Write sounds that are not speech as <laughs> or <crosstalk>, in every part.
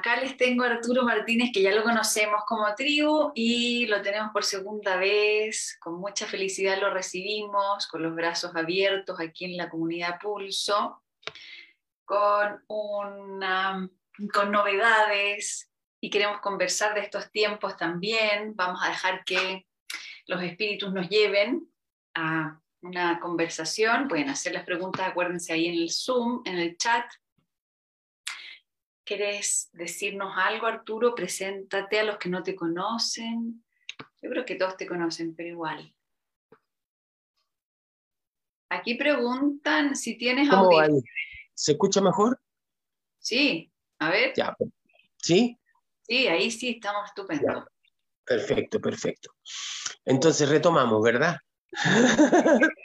Acá les tengo a Arturo Martínez, que ya lo conocemos como tribu y lo tenemos por segunda vez. Con mucha felicidad lo recibimos, con los brazos abiertos aquí en la comunidad Pulso, con, una, con novedades y queremos conversar de estos tiempos también. Vamos a dejar que los espíritus nos lleven a una conversación. Pueden hacer las preguntas, acuérdense ahí en el Zoom, en el chat ¿Quieres decirnos algo, Arturo? Preséntate a los que no te conocen. Yo creo que todos te conocen, pero igual. Aquí preguntan si tienes audio. ¿Se escucha mejor? Sí, a ver. Ya. ¿Sí? Sí, ahí sí estamos estupendos. Perfecto, perfecto. Entonces retomamos, ¿verdad? <laughs>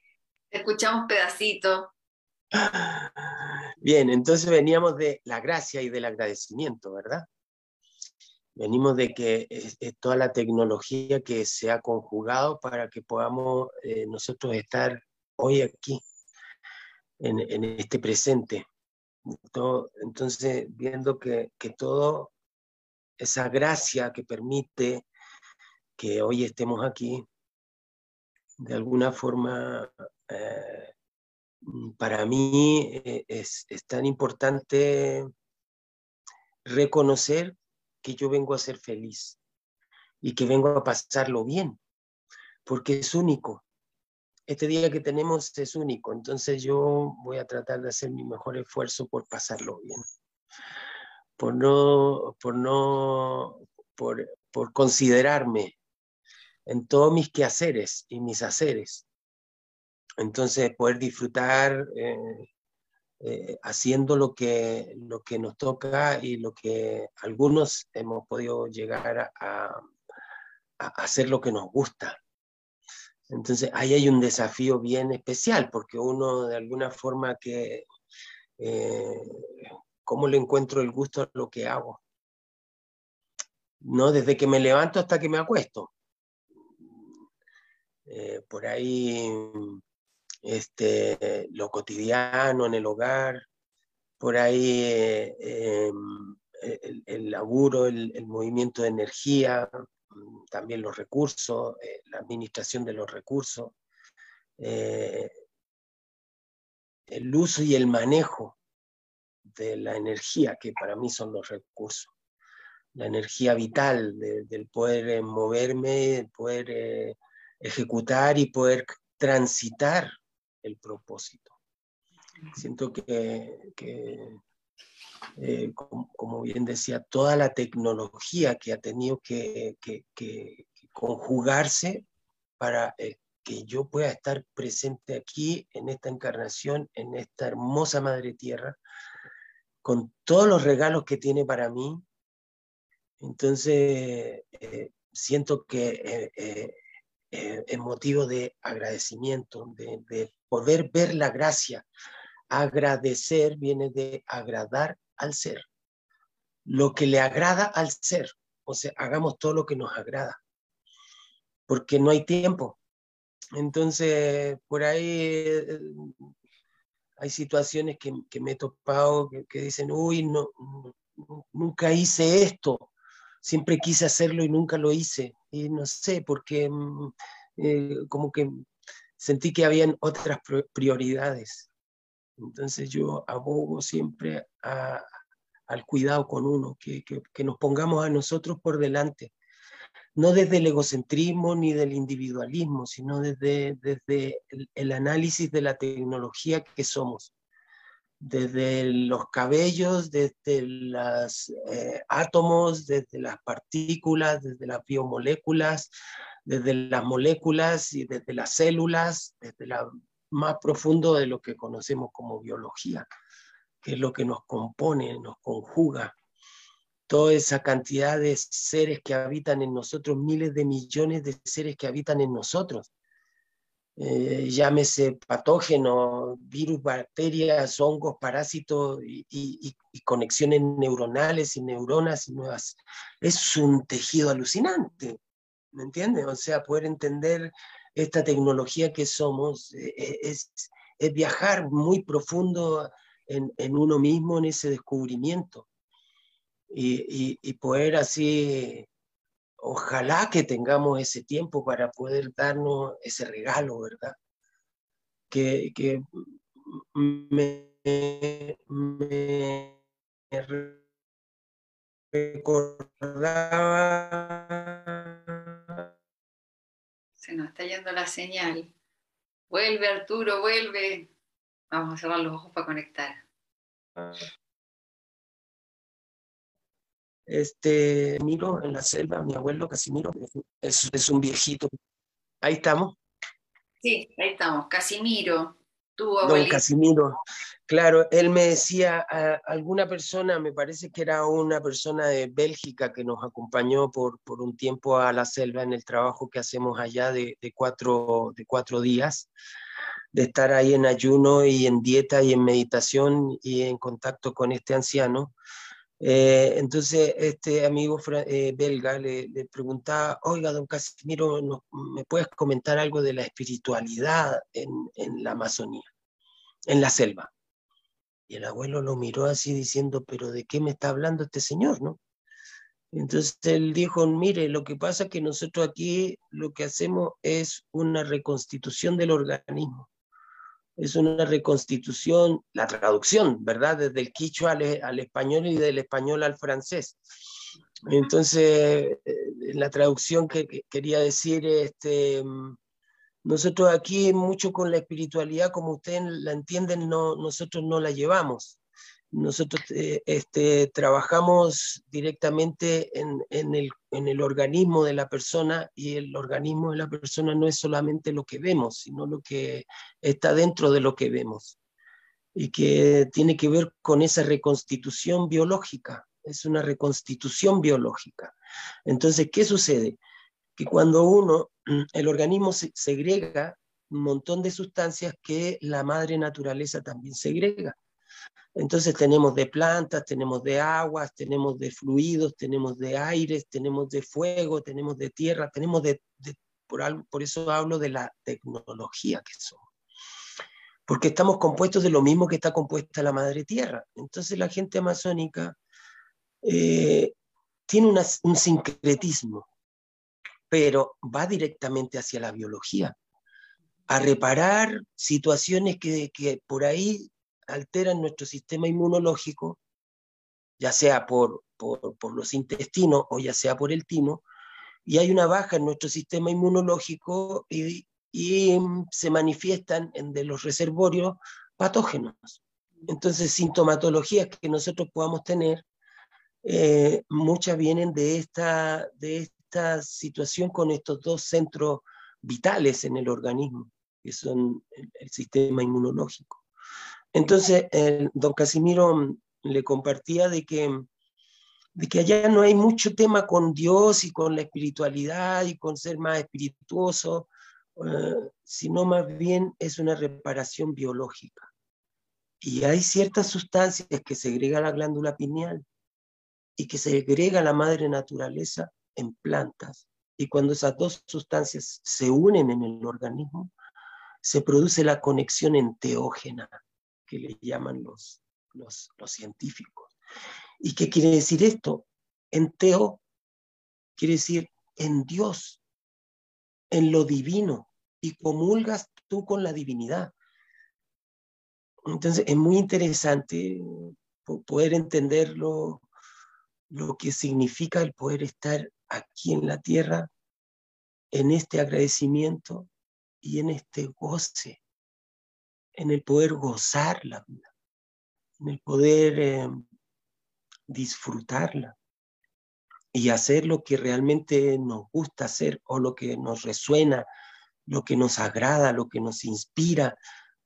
Escuchamos pedacito. Bien, entonces veníamos de la gracia y del agradecimiento, ¿verdad? Venimos de que es, toda la tecnología que se ha conjugado para que podamos eh, nosotros estar hoy aquí, en, este presente. entonces, viendo que, que toda esa gracia que permite que hoy estemos aquí, de alguna forma eh, para mí eh, es, tan importante reconocer que yo vengo a ser feliz y que vengo a pasarlo bien, porque es único. Este día que tenemos es único, entonces yo voy a tratar de hacer mi mejor esfuerzo por pasarlo bien, por no, por no, por considerarme en todos mis quehaceres y mis haceres entonces, poder disfrutar eh, eh, haciendo lo que, lo que nos toca y lo que algunos hemos podido llegar a, hacer lo que nos gusta. Entonces, ahí hay un desafío bien especial, porque uno de alguna forma que, eh, ¿cómo le encuentro el gusto a lo que hago? No desde que me levanto hasta que me acuesto. por ahí este, lo cotidiano en el hogar, por ahí eh, em, el, laburo, el, movimiento de energía, mm, también los recursos, eh, la administración de los recursos, eh, el uso y el manejo de la energía, que para mí son los recursos. La energía vital del poder moverme, poder ejecutar y poder transitar el propósito. Siento que, eh, como, bien decía, toda la tecnología que ha tenido que, conjugarse para eh, que yo pueda estar presente aquí en esta encarnación, en esta hermosa Madre Tierra, con todos los regalos que tiene para mí. Entonces, eh, siento que es motivo de agradecimiento, de, de, poder ver la gracia. Agradecer viene de agradar al ser. Lo que le agrada al ser. O sea, hagamos todo lo que nos agrada. Porque no hay tiempo. Entonces, por ahí eh, hay situaciones que, me he topado que, dicen, uy, no, nunca hice esto. Siempre quise hacerlo y nunca lo hice. Y no sé, porque mm, eh, como que sentí que habían otras prioridades. Entonces yo abogo siempre al cuidado con uno, que, nos pongamos a nosotros por delante, no desde el egocentrismo ni del individualismo, sino desde, desde el, análisis de la tecnología que somos, desde los cabellos, desde los eh, átomos, desde las partículas, desde las biomoléculas, desde las moléculas y desde las células, desde lo más profundo de lo que conocemos como biología, que es lo que nos compone, nos conjuga. Toda esa cantidad de seres que habitan en nosotros, miles de millones de seres que habitan en nosotros. Eh, llámese patógenos, virus, bacterias, hongos, parásitos y, y, conexiones neuronales y neuronas y nuevas. Es un tejido alucinante. ¿Me entiendes? O sea, poder entender esta tecnología que somos eh, eh, es, es, viajar muy profundo en, en, uno mismo, en ese descubrimiento. y, poder así, ojalá que tengamos ese tiempo para poder darnos ese regalo, ¿verdad? Que, que me recordaba. Se nos está yendo la señal. Vuelve, Arturo, vuelve. Vamos a cerrar los ojos para conectar. Este, miro en la selva, mi abuelo Casimiro, es, es un viejito. Ahí estamos. Sí, ahí estamos. Casimiro, tu abuelo. Don Casimiro. Claro, él me decía, alguna persona, me parece que era una persona de Bélgica que nos acompañó por, por un tiempo a la selva en el trabajo que hacemos allá de, de, cuatro, de cuatro días, de estar ahí en ayuno y en dieta y en meditación y en contacto con este anciano. Eh, entonces, este amigo eh, belga le, le, preguntaba, oiga, don Casimiro, ¿me puedes comentar algo de la espiritualidad en, en la Amazonía, en la selva? Y el abuelo lo miró así diciendo, pero ¿de qué me está hablando este señor, no? Entonces él dijo, mire, lo que pasa es que nosotros aquí lo que hacemos es una reconstitución del organismo. Es una reconstitución, la traducción, ¿verdad? Desde el quichua al, español y del español al francés. Entonces, eh, la traducción que, que quería decir, este, nosotros aquí mucho con la espiritualidad, como ustedes la entienden, no, nosotros no la llevamos. Nosotros eh, este, trabajamos directamente en, el, en el organismo de la persona y el organismo de la persona no es solamente lo que vemos, sino lo que está dentro de lo que vemos y que tiene que ver con esa reconstitución biológica. Es una reconstitución biológica. Entonces, ¿qué sucede? Que cuando uno <clears throat> el organismo segrega un montón de sustancias que la madre naturaleza también segrega. Entonces tenemos de plantas, tenemos de aguas, tenemos de fluidos, tenemos de aires, tenemos de fuego, tenemos de tierra, tenemos de, por, eso hablo de la tecnología que somos. Porque estamos compuestos de lo mismo que está compuesta la madre tierra. Entonces la gente amazónica eh, tiene un sincretismo pero va directamente hacia la biología, a reparar situaciones que, por ahí alteran nuestro sistema inmunológico, ya sea por, por, los intestinos o ya sea por el timo, y hay una baja en nuestro sistema inmunológico y, se manifiestan en de los reservorios patógenos. Entonces, sintomatologías que nosotros podamos tener, eh, muchas vienen de esta, de, situación con estos dos centros vitales en el organismo, que son el, sistema inmunológico. Entonces, don Casimiro le compartía de que, de que allá no hay mucho tema con Dios y con la espiritualidad y con ser más espirituoso, eh, sino más bien es una reparación biológica. Y hay ciertas sustancias que segrega la glándula pineal y que segrega la madre naturaleza en plantas. Y cuando esas dos sustancias se unen en el organismo, se produce la conexión enteógena, que le llaman los, los, científicos. ¿Y qué quiere decir esto? Enteo quiere decir en Dios, en lo divino, y comulgas tú con la divinidad. Entonces es muy interesante poder entenderlo, lo que significa el poder estar aquí en la tierra, en este agradecimiento y en este goce, en el poder gozar la vida, en el poder eh, disfrutarla y hacer lo que realmente nos gusta hacer o lo que nos resuena, lo que nos agrada, lo que nos inspira,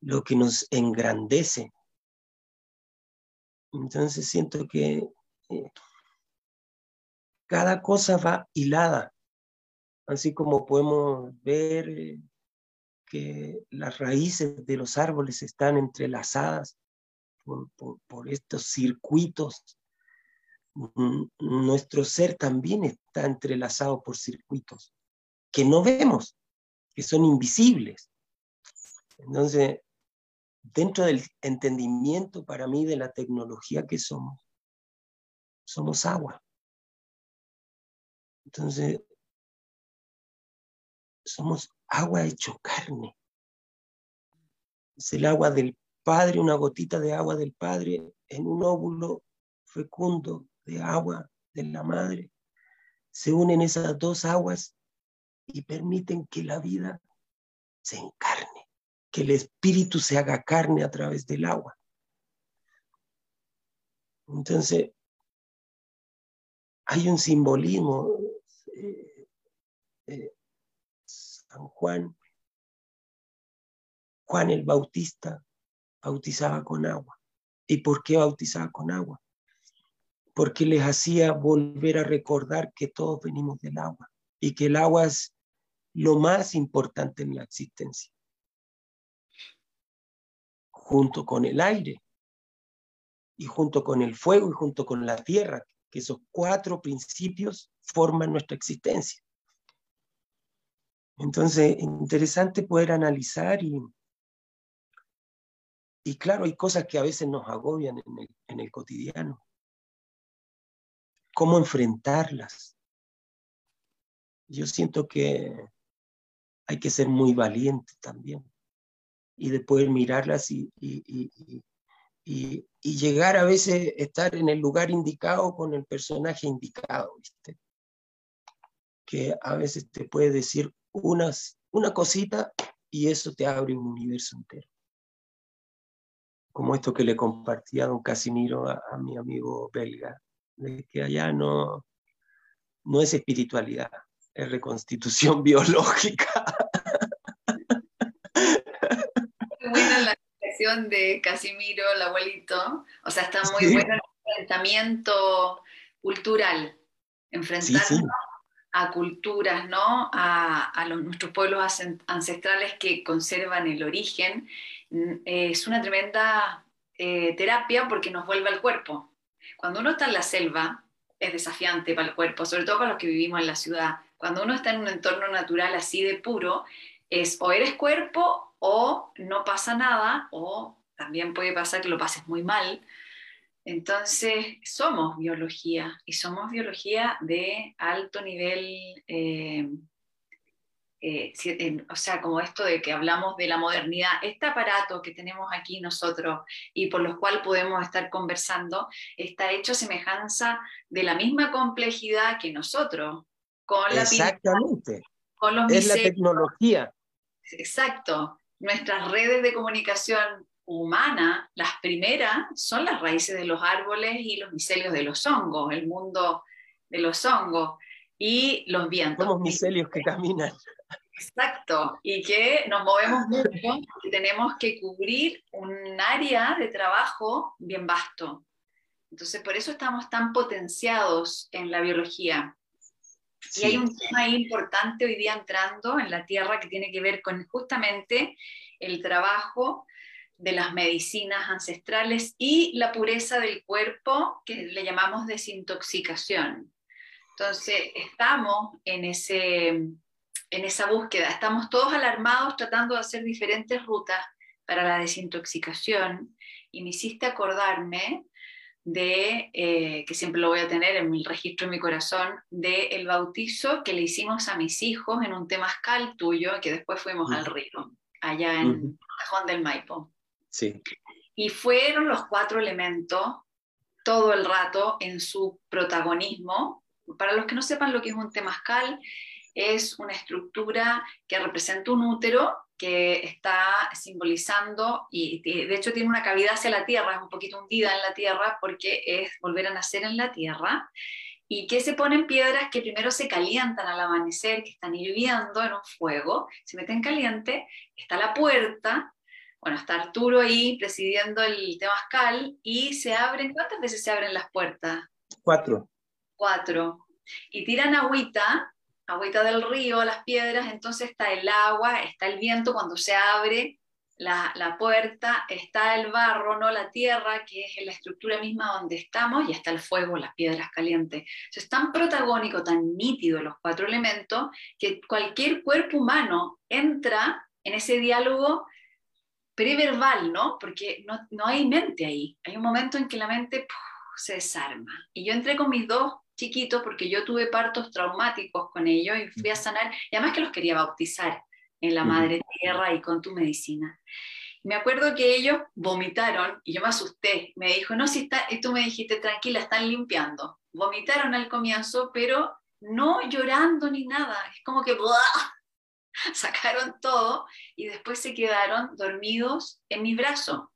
lo que nos engrandece. Entonces siento que eh, cada cosa va hilada, así como podemos ver que las raíces de los árboles están entrelazadas por, estos circuitos. Nuestro ser también está entrelazado por circuitos que no vemos, que son invisibles. Entonces, dentro del entendimiento para mí de la tecnología que somos, somos agua. Entonces, somos agua hecho carne. Es el agua del Padre, una gotita de agua del Padre en un óvulo fecundo de agua de la Madre. Se unen esas dos aguas y permiten que la vida se encarne, que el espíritu se haga carne a través del agua. Entonces, hay un simbolismo. Eh, San Juan, Juan el Bautista bautizaba con agua. ¿Y por qué bautizaba con agua? Porque les hacía volver a recordar que todos venimos del agua y que el agua es lo más importante en la existencia, junto con el aire y junto con el fuego y junto con la tierra, que esos cuatro principios forman nuestra existencia. Entonces, interesante poder analizar y, y claro, hay cosas que a veces nos agobian en el, cotidiano. ¿Cómo enfrentarlas? Yo siento que hay que ser muy valiente también y de poder mirarlas y, y, y, llegar a veces estar en el lugar indicado con el personaje indicado, ¿viste? Que a veces te puede decir unas, una cosita y eso te abre un universo entero. Como esto que le compartía don Casimiro a, mi amigo belga, de que allá no, no es espiritualidad, es reconstitución <laughs> biológica. de Casimiro, el abuelito. O sea, está muy bueno el enfrentamiento cultural, enfrentarnos a culturas, ¿no? A, los, nuestros pueblos ancestrales que conservan el origen. Mm, es una tremenda eh, terapia porque nos vuelve al cuerpo. Cuando uno está en la selva, es desafiante para el cuerpo, sobre todo para los que vivimos en la ciudad. Cuando uno está en un entorno natural así de puro, es o eres cuerpo o no pasa nada, o también puede pasar que lo pases muy mal. Entonces, somos biología y somos biología de alto nivel, eh, eh, o sea, como esto de que hablamos de la modernidad, este aparato que tenemos aquí nosotros y por los cual podemos estar conversando, está hecho a semejanza de la misma complejidad que nosotros. Con la Exactamente. con los es la tecnología. Exacto nuestras redes de comunicación humana, las primeras son las raíces de los árboles y los micelios de los hongos, el mundo de los hongos y los vientos. Somos micelios que caminan. Exacto, y que nos movemos mucho y tenemos que cubrir un área de trabajo bien vasto. Entonces, por eso estamos tan potenciados en la biología. Y hay un tema importante hoy día entrando en la Tierra que tiene que ver con justamente el trabajo de las medicinas ancestrales y la pureza del cuerpo, que le llamamos desintoxicación. Entonces, estamos en, ese, en esa búsqueda, estamos todos alarmados tratando de hacer diferentes rutas para la desintoxicación y me hiciste acordarme de, eh, que siempre lo voy a tener en mi registro en mi corazón, de el bautizo que le hicimos a mis hijos en un temazcal tuyo, que después fuimos al río, allá en Cajón del Maipo. Sí. Y fueron los cuatro elementos todo el rato en su protagonismo. Para los que no sepan lo que es un temazcal, es una estructura que representa un útero que está simbolizando, y de hecho tiene una cavidad hacia la tierra, es un poquito hundida en la tierra porque es volver a nacer en la tierra, y que se ponen piedras que primero se calientan al amanecer, que están hirviendo en un fuego, se meten caliente, está la puerta, bueno, está Arturo ahí presidiendo el temazcal, y se abren, ¿cuántas veces se abren las puertas? Cuatro. Cuatro. Y tiran agüita agüita del río, las piedras, entonces está el agua, está el viento cuando se abre la, puerta, está el barro, no la tierra, que es la estructura misma donde estamos, y está el fuego, las piedras calientes. es tan protagónico, tan nítido los cuatro elementos, que cualquier cuerpo humano entra en ese diálogo preverbal, ¿no? Porque no, hay mente ahí. Hay un momento en que la mente se desarma. Y yo entré con mis dos chiquitos porque yo tuve partos traumáticos con ellos y fui a sanar, y además que los quería bautizar en la madre tierra y con tu medicina. Me acuerdo que ellos vomitaron y yo me asusté. Me dijo, no, si está, y tú me dijiste, tranquila, están limpiando. Vomitaron al comienzo, pero no llorando ni nada. Es como que <laughs> sacaron todo y después se quedaron dormidos en mi brazo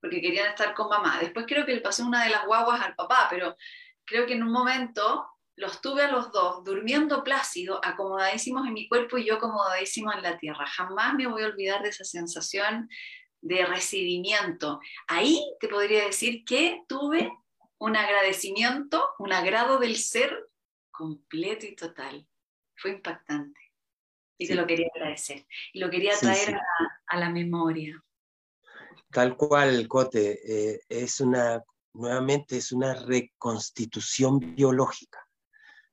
porque querían estar con mamá. Después creo que le pasé una de las guaguas al papá, pero creo que en un momento los tuve a los dos durmiendo plácido, acomodadísimos en mi cuerpo y yo acomodadísimo en la tierra. Jamás me voy a olvidar de esa sensación de recibimiento. Ahí te podría decir que tuve un agradecimiento, un agrado del ser completo y total. Fue impactante. Y te lo quería agradecer. Y lo quería traer A, la memoria. Tal cual, Cote. Eh, es una, nuevamente, es una reconstitución biológica.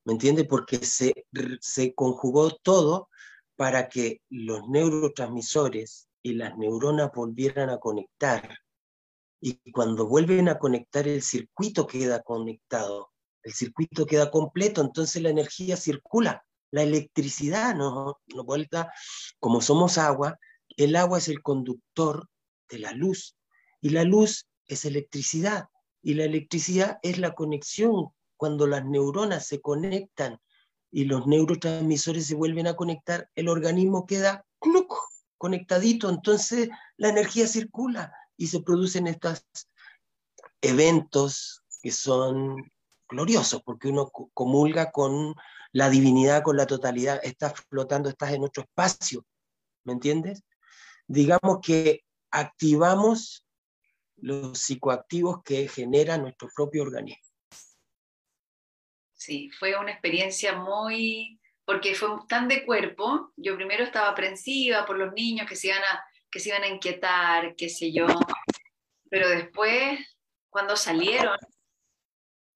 ¿Me entiende? Porque se, se conjugó todo para que los neurotransmisores y las neuronas volvieran a conectar. Y cuando vuelven a conectar, el circuito queda conectado, el circuito queda completo, entonces la energía circula, la electricidad no, no vuelta, como somos agua, el agua es el conductor de la luz y la luz es electricidad y la electricidad es la conexión. Cuando las neuronas se conectan y los neurotransmisores se vuelven a conectar, el organismo queda conectadito, entonces la energía circula y se producen estos eventos que son gloriosos, porque uno comulga con la divinidad, con la totalidad, estás flotando, estás en otro espacio, ¿me entiendes? Digamos que activamos los psicoactivos que genera nuestro propio organismo. Sí, fue una experiencia muy, porque fue tan de cuerpo, yo primero estaba aprensiva por los niños que se iban a, que se iban a inquietar, qué sé yo, pero después, cuando salieron,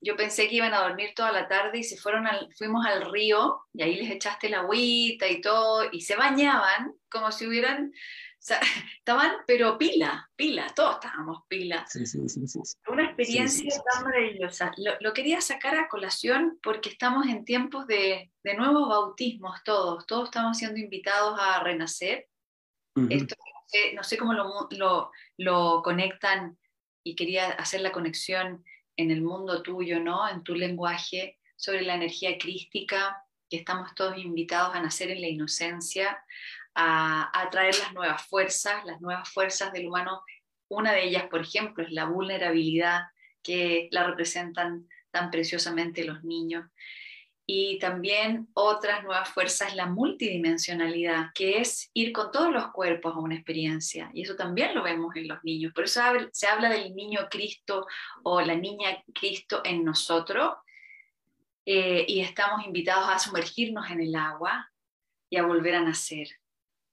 yo pensé que iban a dormir toda la tarde y se fueron al, fuimos al río y ahí les echaste la agüita y todo, y se bañaban como si hubieran sea, <laughs> estaban, pero pila, pila, todos estábamos pila. Sí, sí, sí, Una experiencia tan maravillosa. Lo, quería sacar a colación porque estamos en tiempos de, de nuevos bautismos todos, todos estamos siendo invitados a renacer. Esto no sé, cómo lo, lo, lo, conectan y quería hacer la conexión en el mundo tuyo, ¿no? En tu lenguaje sobre la energía crística, que estamos todos invitados a nacer en la inocencia, a, traer las nuevas fuerzas, las nuevas fuerzas del humano. Una de ellas, por ejemplo, es la vulnerabilidad que la representan tan preciosamente los niños. Y también otras nuevas fuerzas, la multidimensionalidad, que es ir con todos los cuerpos a una experiencia. Y eso también lo vemos en los niños. Por eso se habla del niño Cristo o la niña Cristo en nosotros. Eh, y estamos invitados a sumergirnos en el agua y a volver a nacer.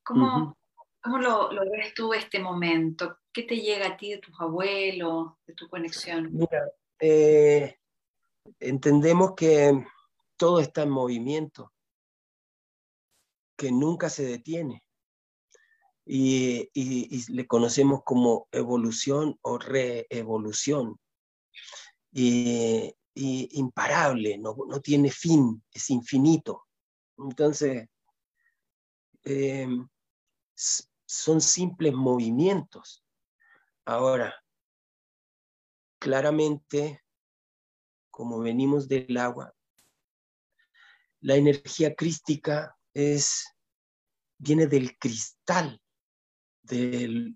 ¿Cómo, lo, ves tú este momento? ¿Qué te llega a ti de tus abuelos, de tu conexión? Mira, eh, entendemos que todo está en movimiento, que nunca se detiene. Y, le conocemos como evolución o reevolución. Y, imparable, no, no, tiene fin, es infinito. Entonces, eh, son simples movimientos. Ahora, claramente, como venimos del agua, la energía crística es, viene del cristal, de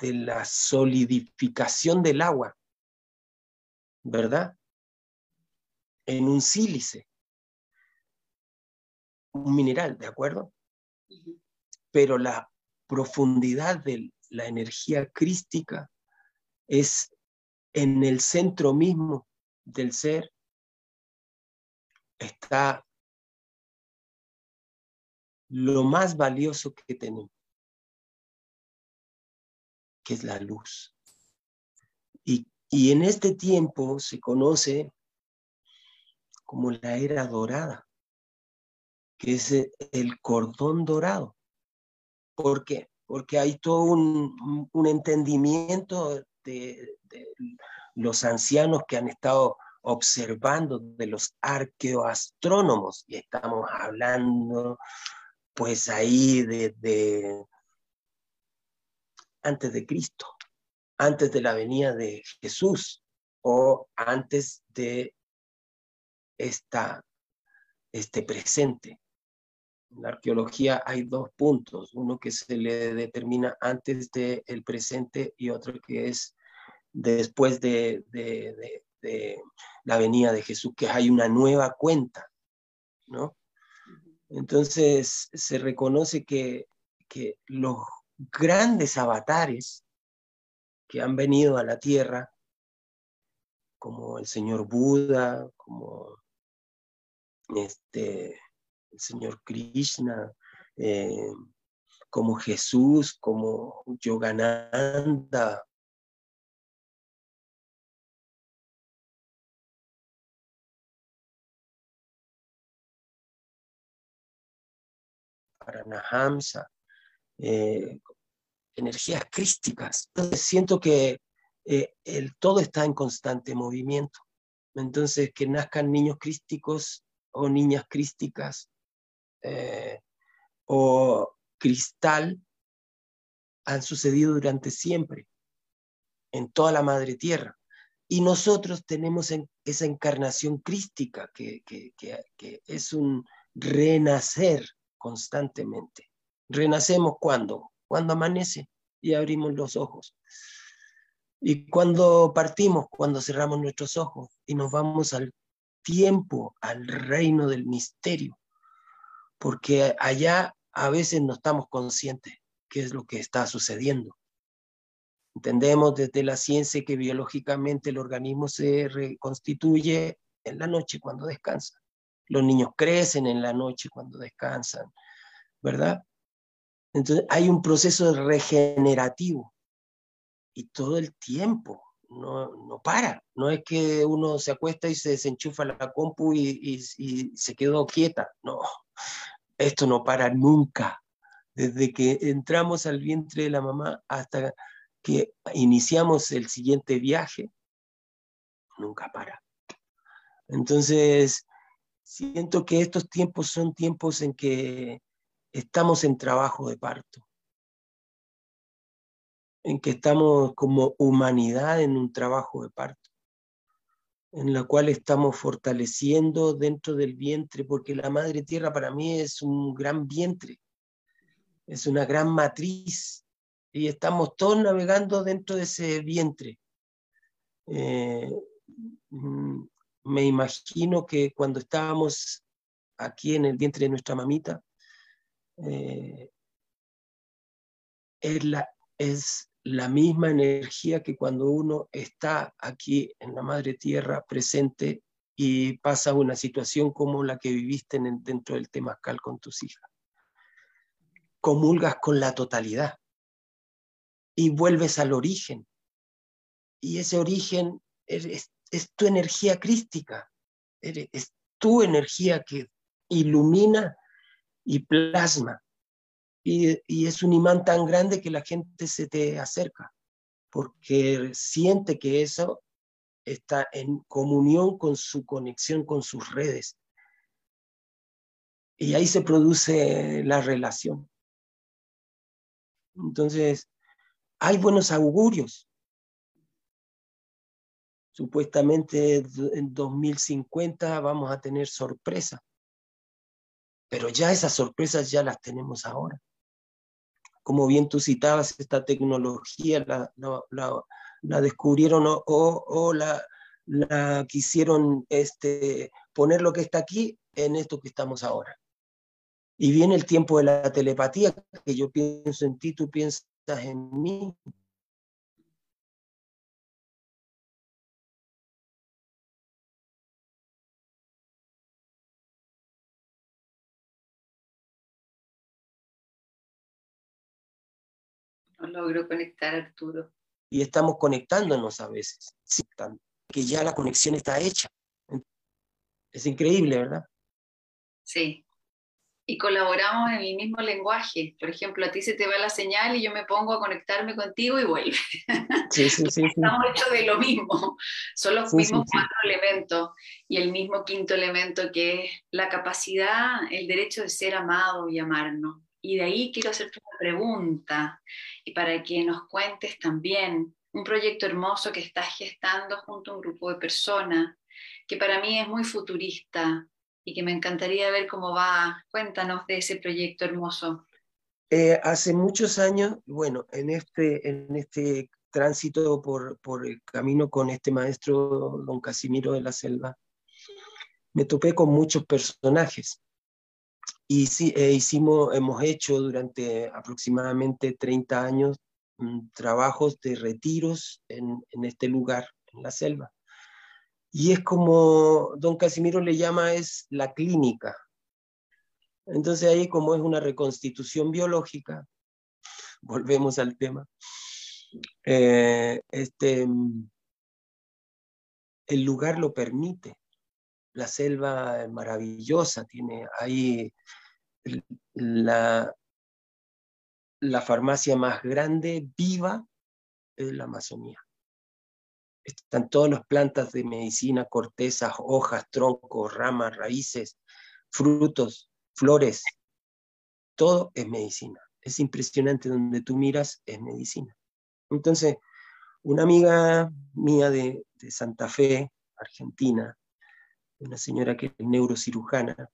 la solidificación del agua, ¿verdad? En un sílice, un mineral, ¿de acuerdo? pero la profundidad de la energía crística es en el centro mismo del ser, está lo más valioso que tenemos, que es la luz. Y, y en este tiempo se conoce como la era dorada, que es el cordón dorado. ¿Por qué? Porque hay todo un, entendimiento de, los ancianos que han estado observando de los arqueoastrónomos, y estamos hablando pues ahí de, antes de Cristo, antes de la venida de Jesús o antes de esta, este presente. En la arqueología hay dos puntos, uno que se le determina antes del el presente y otro que es después de, la venida de Jesús, que hay una nueva cuenta, ¿no? Entonces se reconoce que, que los grandes avatares que han venido a la tierra, como el señor Buda, como este, el señor Krishna, eh, como Jesús, como Yogananda, Paranahamsa, eh, energías crísticas. Entonces siento que eh, el todo está en constante movimiento. Entonces, que nazcan niños crísticos o niñas crísticas eh, o cristal han sucedido durante siempre en toda la madre tierra. Y nosotros tenemos esa encarnación crística que, que es un renacer constantemente. Renacemos cuando? Cuando amanece y abrimos los ojos. Y cuando partimos, cuando cerramos nuestros ojos y nos vamos al tiempo, al reino del misterio, porque allá a veces no estamos conscientes qué es lo que está sucediendo. Entendemos desde la ciencia que biológicamente el organismo se reconstituye en la noche cuando descansa. Los niños crecen en la noche cuando descansan, ¿verdad? Entonces hay un proceso regenerativo y todo el tiempo, no, no para. No es que uno se acuesta y se desenchufa la compu y, y se quedó quieta, no. Esto no para nunca. Desde que entramos al vientre de la mamá hasta que iniciamos el siguiente viaje, nunca para. Entonces, siento que estos tiempos son tiempos en que estamos en trabajo de parto, en que estamos como humanidad en un trabajo de parto, en la cual estamos fortaleciendo dentro del vientre, porque la madre tierra para mí es un gran vientre, es una gran matriz, y estamos todos navegando dentro de ese vientre. Eh, mm, me imagino que cuando estábamos aquí en el vientre de nuestra mamita, eh, es, la, es la misma energía que cuando uno está aquí en la madre tierra presente y pasa una situación como la que viviste en, dentro del Temascal con tus hijas. Comulgas con la totalidad y vuelves al origen. Y ese origen es tu energía crística, es tu energía que ilumina y plasma. Y, es un imán tan grande que la gente se te acerca, porque siente que eso está en comunión con su conexión con sus redes. Y ahí se produce la relación. Entonces, hay buenos augurios. Supuestamente en 2050 vamos a tener sorpresa. Pero ya esas sorpresas ya las tenemos ahora. Como bien tú citabas, esta tecnología la, descubrieron o, la, la, quisieron este, poner lo que está aquí en esto que estamos ahora. Y viene el tiempo de la telepatía, que yo pienso en ti, tú piensas en mí, No logro conectar, Arturo. Y estamos conectándonos a veces, que ya la conexión está hecha. Es increíble, ¿verdad? Sí. y colaboramos en el mismo lenguaje. Por ejemplo, a ti se te va la señal y yo me pongo a conectarme contigo y vuelve. Sí, sí, sí, <laughs> Estamos hechos de lo mismo. Son los mismos cuatro elementos y el mismo quinto elemento que es la capacidad, el derecho de ser amado y amarnos. Y de ahí quiero hacerte una pregunta y para que nos cuentes también un proyecto hermoso que estás gestando junto a un grupo de personas que para mí es muy futurista y que me encantaría ver cómo va. Cuéntanos de ese proyecto hermoso. Eh, hace muchos años, bueno, en este, en este tránsito por, por el camino con este maestro, don Casimiro de la Selva, me topé con muchos personajes. Y sí, eh, hicimos, hemos hecho durante aproximadamente 30 años mm, trabajos de retiros en, este lugar, en la selva. Y es como don Casimiro le llama, es la clínica. Entonces ahí como es una reconstitución biológica, <laughs> volvemos al tema, eh, este, el lugar lo permite. La selva maravillosa, tiene ahí la, la farmacia más grande, viva, es la Amazonía. Están todas las plantas de medicina, cortezas, hojas, troncos, ramas, raíces, frutos, flores. Todo es medicina. Es impresionante donde tú miras, es medicina. Entonces, una amiga mía de, Santa Fe, Argentina, una señora que es neurocirujana,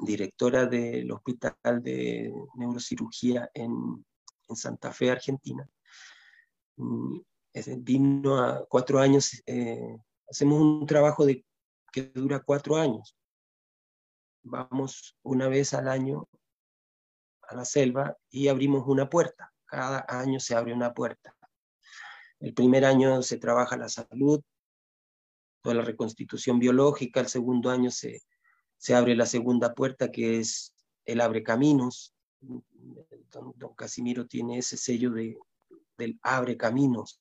directora del Hospital de Neurocirugía en, en Santa Fe, Argentina, mm, vino a cuatro años, eh, hacemos un trabajo de, que dura cuatro años. Vamos una vez al año a la selva y abrimos una puerta. Cada año se abre una puerta. El primer año se trabaja la salud, toda la reconstitución biológica. El segundo año se, se abre la segunda puerta, que es el abre caminos. Don, don Casimiro tiene ese sello de, del abre caminos.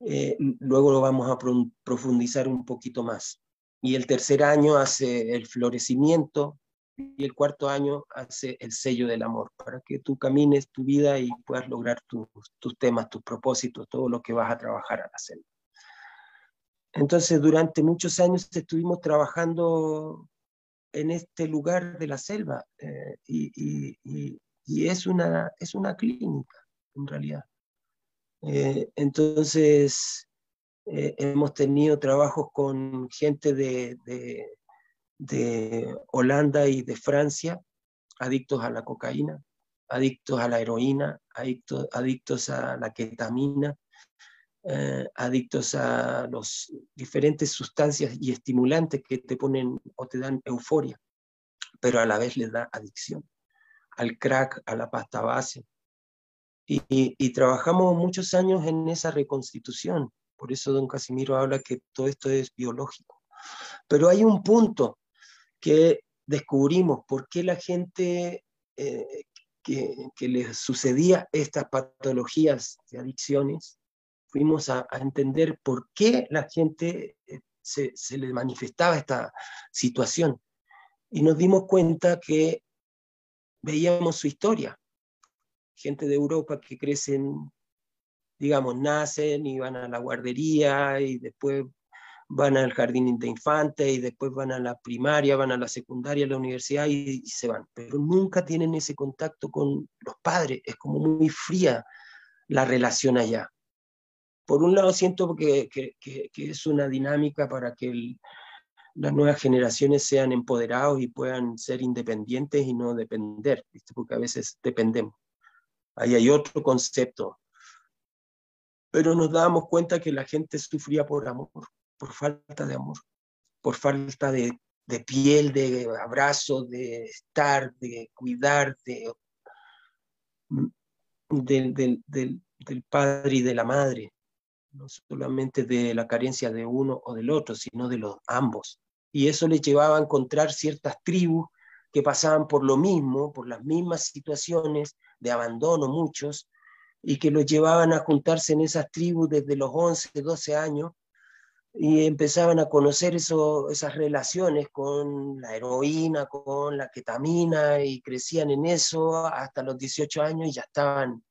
Eh, luego lo vamos a profundizar un poquito más. Y el tercer año hace el florecimiento y el cuarto año hace el sello del amor, para que tú camines tu vida y puedas lograr tus temas, tus propósitos, todo lo que vas a trabajar a la Entonces, durante muchos años estuvimos trabajando en este lugar de la selva eh, y, y, es, una, es una clínica, en realidad. Eh, entonces, eh, hemos tenido trabajos con gente de, de, Holanda y de Francia, adictos a la cocaína, adictos a la heroína, adictos, adictos a la ketamina, eh, adictos a las diferentes sustancias y estimulantes que te ponen o te dan euforia, pero a la vez les da adicción, al crack, a la pasta base, y, trabajamos muchos años en esa reconstitución. Por eso don Casimiro habla que todo esto es biológico. Pero hay un punto que descubrimos, por qué la gente eh, que, que les sucedía estas patologías de adicciones, fuimos a, entender por qué la gente eh, se, se le manifestaba esta situación. Y nos dimos cuenta que veíamos su historia, gente de Europa que crecen, digamos, nacen y van a la guardería y después van al jardín de infantes y después van a la primaria, van a la secundaria, a la universidad y, se van. Pero nunca tienen ese contacto con los padres. Es como muy fría la relación allá. Por un lado siento que, que, es una dinámica para que las nuevas generaciones sean empoderados y puedan ser independientes y no depender, porque a veces dependemos. Ahí hay otro concepto. Pero nos dábamos cuenta que la gente sufría por amor, por falta de amor, por falta de, piel, de abrazo, de estar, de cuidar, de, del, del padre y de la madre, no solamente de la carencia de uno o del otro, sino de los ambos. Y eso les llevaba a encontrar ciertas tribus que pasaban por lo mismo, por las mismas situaciones de abandono muchos, y que los llevaban a juntarse en esas tribus desde los 11, 12 años, y empezaban a conocer eso, esas relaciones con la heroína, con la ketamina, y crecían en eso hasta los 18 años y ya estaban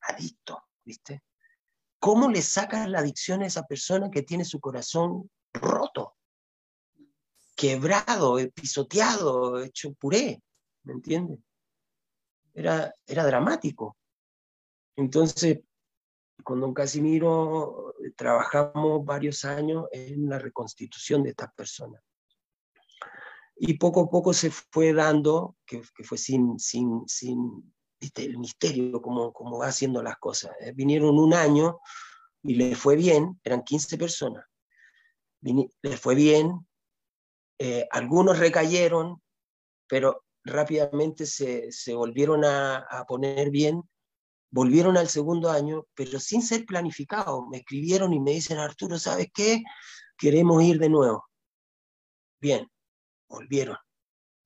adictos, ¿viste? ¿Cómo le sacas la adicción a esa persona que tiene su corazón roto, quebrado, pisoteado, hecho puré? ¿Me entiendes? Era, era dramático. Entonces, con don Casimiro eh, trabajamos varios años en la reconstitución de estas personas. Y poco a poco se fue dando, que, fue sin, sin, sin el misterio, como, como va haciendo las cosas. Eh, vinieron un año y les fue bien, eran 15 personas. les fue bien, eh, algunos recayeron, pero rápidamente se, se volvieron a, a, poner bien volvieron al segundo año, pero sin ser planificado. Me escribieron y me dicen, Arturo, ¿sabes qué? Queremos ir de nuevo. Bien, volvieron.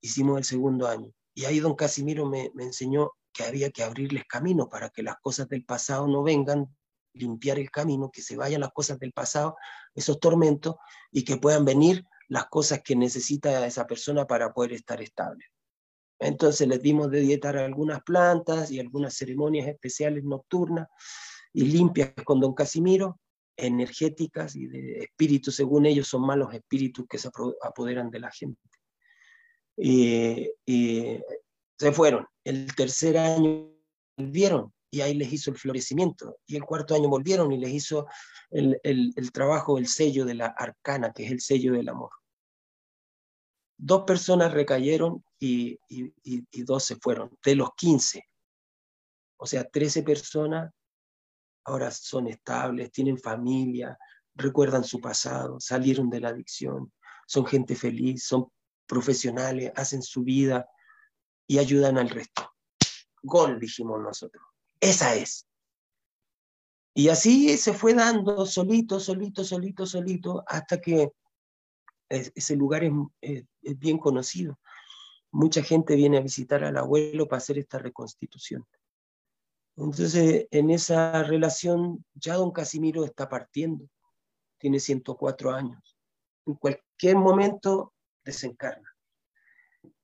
Hicimos el segundo año. Y ahí don Casimiro me, enseñó que había que abrirles camino para que las cosas del pasado no vengan, limpiar el camino, que se vayan las cosas del pasado, esos tormentos, y que puedan venir las cosas que necesita esa persona para poder estar estable. Entonces les dimos de dietar algunas plantas y algunas ceremonias especiales nocturnas y limpias con don Casimiro, energéticas y de espíritus, según ellos son malos espíritus que se apoderan de la gente. Y, se fueron. El tercer año volvieron y ahí les hizo el florecimiento. Y el cuarto año volvieron y les hizo el, el trabajo, el sello de la arcana, que es el sello del amor dos personas recayeron y, dos se fueron, de los 15. O sea, 13 personas ahora son estables, tienen familia, recuerdan su pasado, salieron de la adicción, son gente feliz, son profesionales, hacen su vida y ayudan al resto. Gol, dijimos nosotros. Esa es. Y así se fue dando solito, solito, solito, solito, hasta que ese lugar es, bien conocido. Mucha gente viene a visitar al abuelo para hacer esta reconstitución. Entonces, en esa relación, ya don Casimiro está partiendo, tiene 104 años. En cualquier momento desencarna.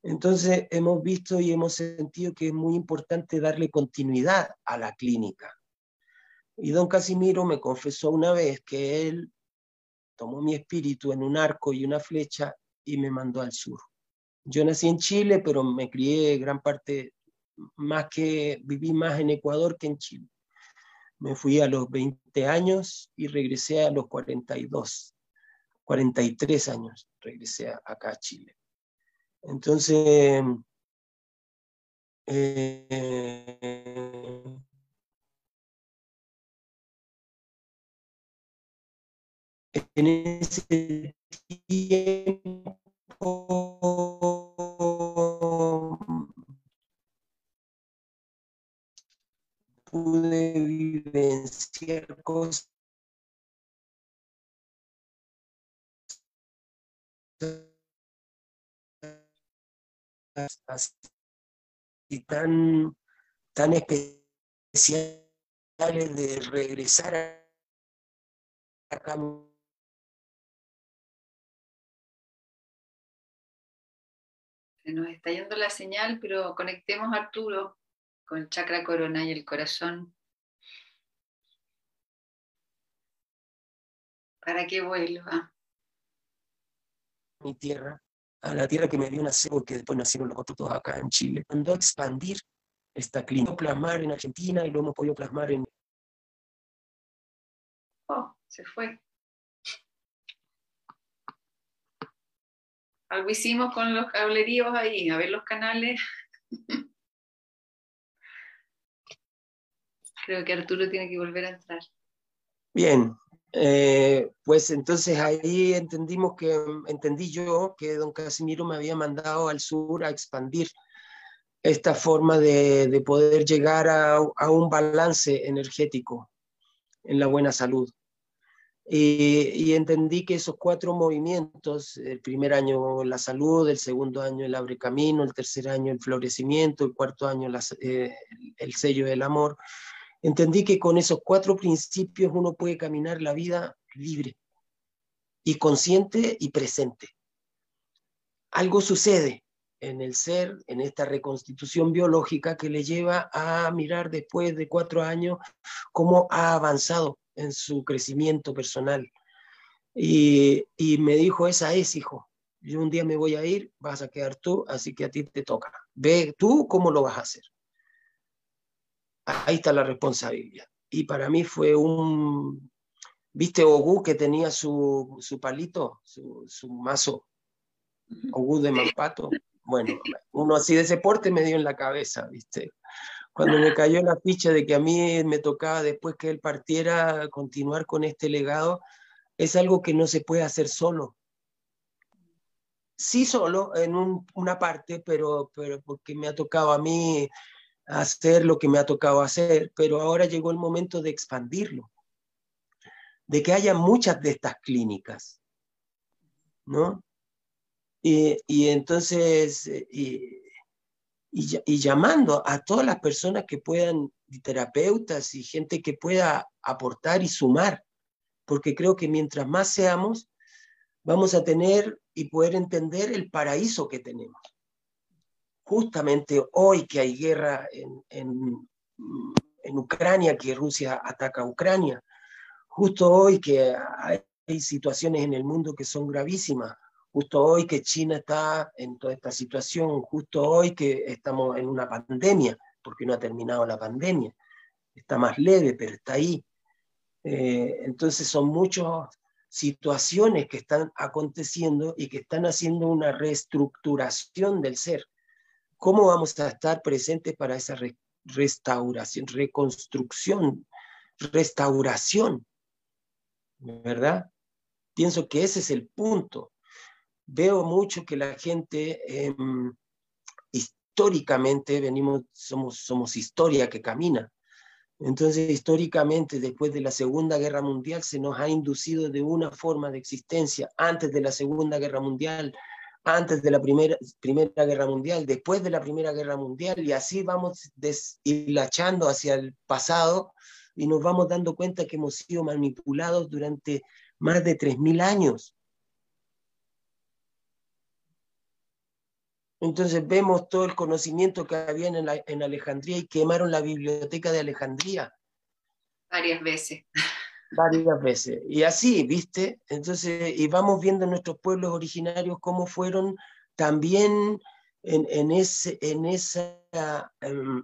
Entonces, hemos visto y hemos sentido que es muy importante darle continuidad a la clínica. Y don Casimiro me confesó una vez que él tomó mi espíritu en un arco y una flecha y me mandó al sur. Yo nací en Chile, pero me crié gran parte, más que viví más en Ecuador que en Chile. Me fui a los 20 años y regresé a los 42, 43 años, regresé acá a Chile. Entonces, eh, en ese tiempo pude vivenciar cosas y tan, tan especiales de regresar a acá Se nos está yendo la señal, pero conectemos a Arturo con el chakra corona y el corazón. ¿Para qué vuelva? Mi tierra, a la tierra que me dio nacer, porque después nacieron los otros dos acá en Chile. Mandó a expandir esta clínica, plasmar en Argentina y lo hemos podido plasmar en... Oh, se fue. Algo hicimos con los cableríos ahí, a ver los canales. <laughs> Creo que Arturo tiene que volver a entrar. Bien, eh, pues entonces ahí entendimos que, entendí yo que don Casimiro me había mandado al sur a expandir esta forma de, poder llegar a un balance energético en la buena salud. Y, entendí que esos cuatro movimientos, el primer año la salud, el segundo año el abre camino, el tercer año el florecimiento, el cuarto año eh, el sello del amor, entendí que con esos cuatro principios uno puede caminar la vida libre, y consciente y presente. Algo sucede en el ser, en esta reconstitución biológica que le lleva a mirar después de cuatro años cómo ha avanzado en su crecimiento personal. Y, me dijo, esa es, hijo, yo un día me voy a ir, vas a quedar tú, así que a ti te toca. Ve tú cómo lo vas a hacer. Ahí está la responsabilidad. Y para mí fue un, ¿viste Ogú que tenía su, su palito, su, su mazo? Ogú de Mampato. Bueno, uno así de ese porte me dio en la cabeza, ¿viste? Cuando me cayó la ficha de que a mí me tocaba después que él partiera continuar con este legado, es algo que no se puede hacer solo sí solo en una parte, pero, pero porque me ha tocado a mí hacer lo que me ha tocado hacer, pero ahora llegó el momento de expandirlo, de que haya muchas de estas clínicas, ¿no? Y, entonces, y, y, llamando a todas las personas que puedan, terapeutas y gente que pueda aportar y sumar, porque creo que mientras más seamos, vamos a tener y poder entender el paraíso que tenemos. Justamente hoy que hay guerra en, en, Ucrania, que Rusia ataca a Ucrania, justo hoy que hay situaciones en el mundo que son gravísimas, justo hoy que China está en toda esta situación, justo hoy que estamos en una pandemia, porque no ha terminado la pandemia, está más leve, pero está ahí. Eh, entonces son muchos situaciones que están aconteciendo y que están haciendo una reestructuración del ser. ¿Cómo vamos a estar presentes para esa restauración, reconstrucción, restauración? ¿Verdad? Pienso que ese es el punto. Veo mucho que la gente em, históricamente venimos, somos historia que camina. Entonces, históricamente, después de la Segunda Guerra Mundial, se nos ha inducido de una forma de existencia antes de la Segunda Guerra Mundial, antes de la Primera, primera Guerra Mundial, después de la Primera Guerra Mundial, y así vamos deshilachando hacia el pasado y nos vamos dando cuenta que hemos sido manipulados durante más de 3.000 años. Entonces vemos todo el conocimiento que había en, Alejandría y quemaron la biblioteca de Alejandría. Varias veces. Varias veces. Y así, ¿viste? Entonces, y vamos viendo nuestros pueblos originarios cómo fueron también en, ese en esa, em,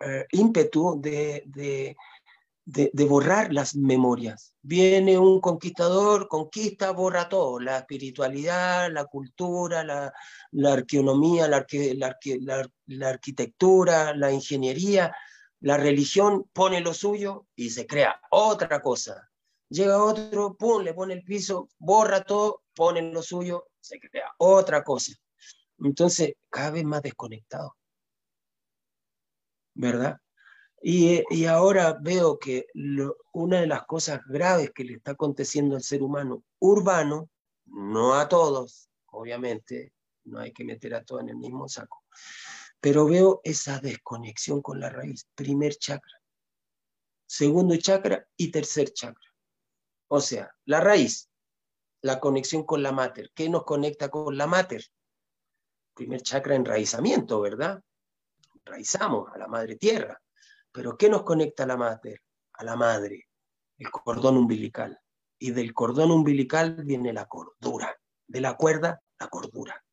eh, ímpetu de, de, borrar las memorias. Viene un conquistador, conquista, borra todo, la espiritualidad, la cultura, la, la arqueonomía, la, la, arquitectura, la ingeniería, la religión, pone lo suyo y se crea otra cosa. Llega otro, pum, le pone el piso, borra todo, pone lo suyo, se crea otra cosa. Entonces, cada vez más desconectado. ¿Verdad? Y, ahora veo que una de las cosas graves que le está aconteciendo al ser humano urbano, no a todos, obviamente, no hay que meter a todos en el mismo saco, pero veo esa desconexión con la raíz, primer chakra, segundo chakra y tercer chakra. O sea, la raíz, la conexión con la mater. ¿Qué nos conecta con la mater? Primer chakra, enraizamiento, ¿verdad? Enraizamos a la madre tierra. Pero ¿qué nos conecta la madre? A la madre, el cordón umbilical. Y del cordón umbilical viene la cordura. De la cuerda, la cordura.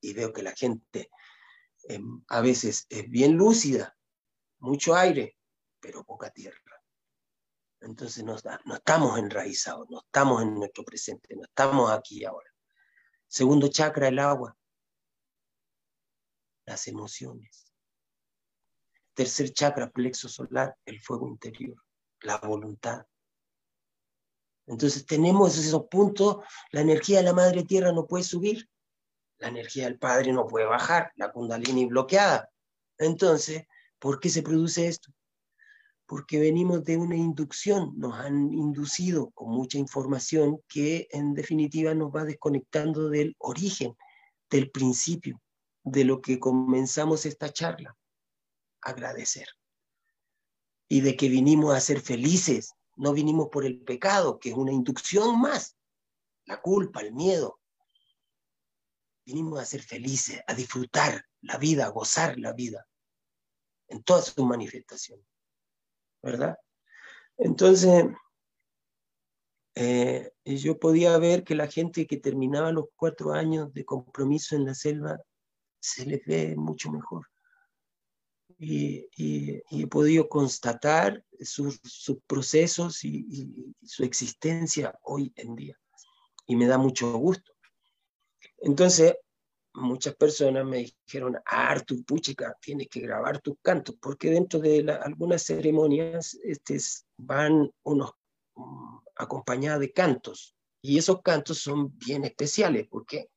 Y veo que la gente a veces es bien lúcida, mucho aire, pero poca tierra. Entonces no, no estamos enraizados, no estamos en nuestro presente, no estamos aquí ahora. Segundo chakra, el agua. Las emociones. Tercer chakra, plexo solar, el fuego interior, la voluntad. Entonces tenemos esos puntos, la energía de la madre tierra no puede subir, la energía del padre no puede bajar, la kundalini bloqueada. Entonces, ¿por qué se produce esto? Porque venimos de una inducción, nos han inducido con mucha información que en definitiva nos va desconectando del origen, del principio, de lo que comenzamos esta charla agradecer. Y de que vinimos a ser felices, no vinimos por el pecado, que es una inducción más, la culpa, el miedo. Vinimos a ser felices, a disfrutar la vida, a gozar la vida en todas sus manifestaciones. ¿Verdad? Entonces, eh, yo podía ver que la gente que terminaba los cuatro años de compromiso en la selva se les ve mucho mejor. Y, he podido constatar sus, procesos y, su existencia hoy en día. Y me da mucho gusto. Entonces, muchas personas me dijeron, Artur, puchica, tienes que grabar tus cantos, porque dentro de algunas ceremonias este, van unos mm, acompañados de cantos. Y esos cantos son bien especiales. ¿Por qué?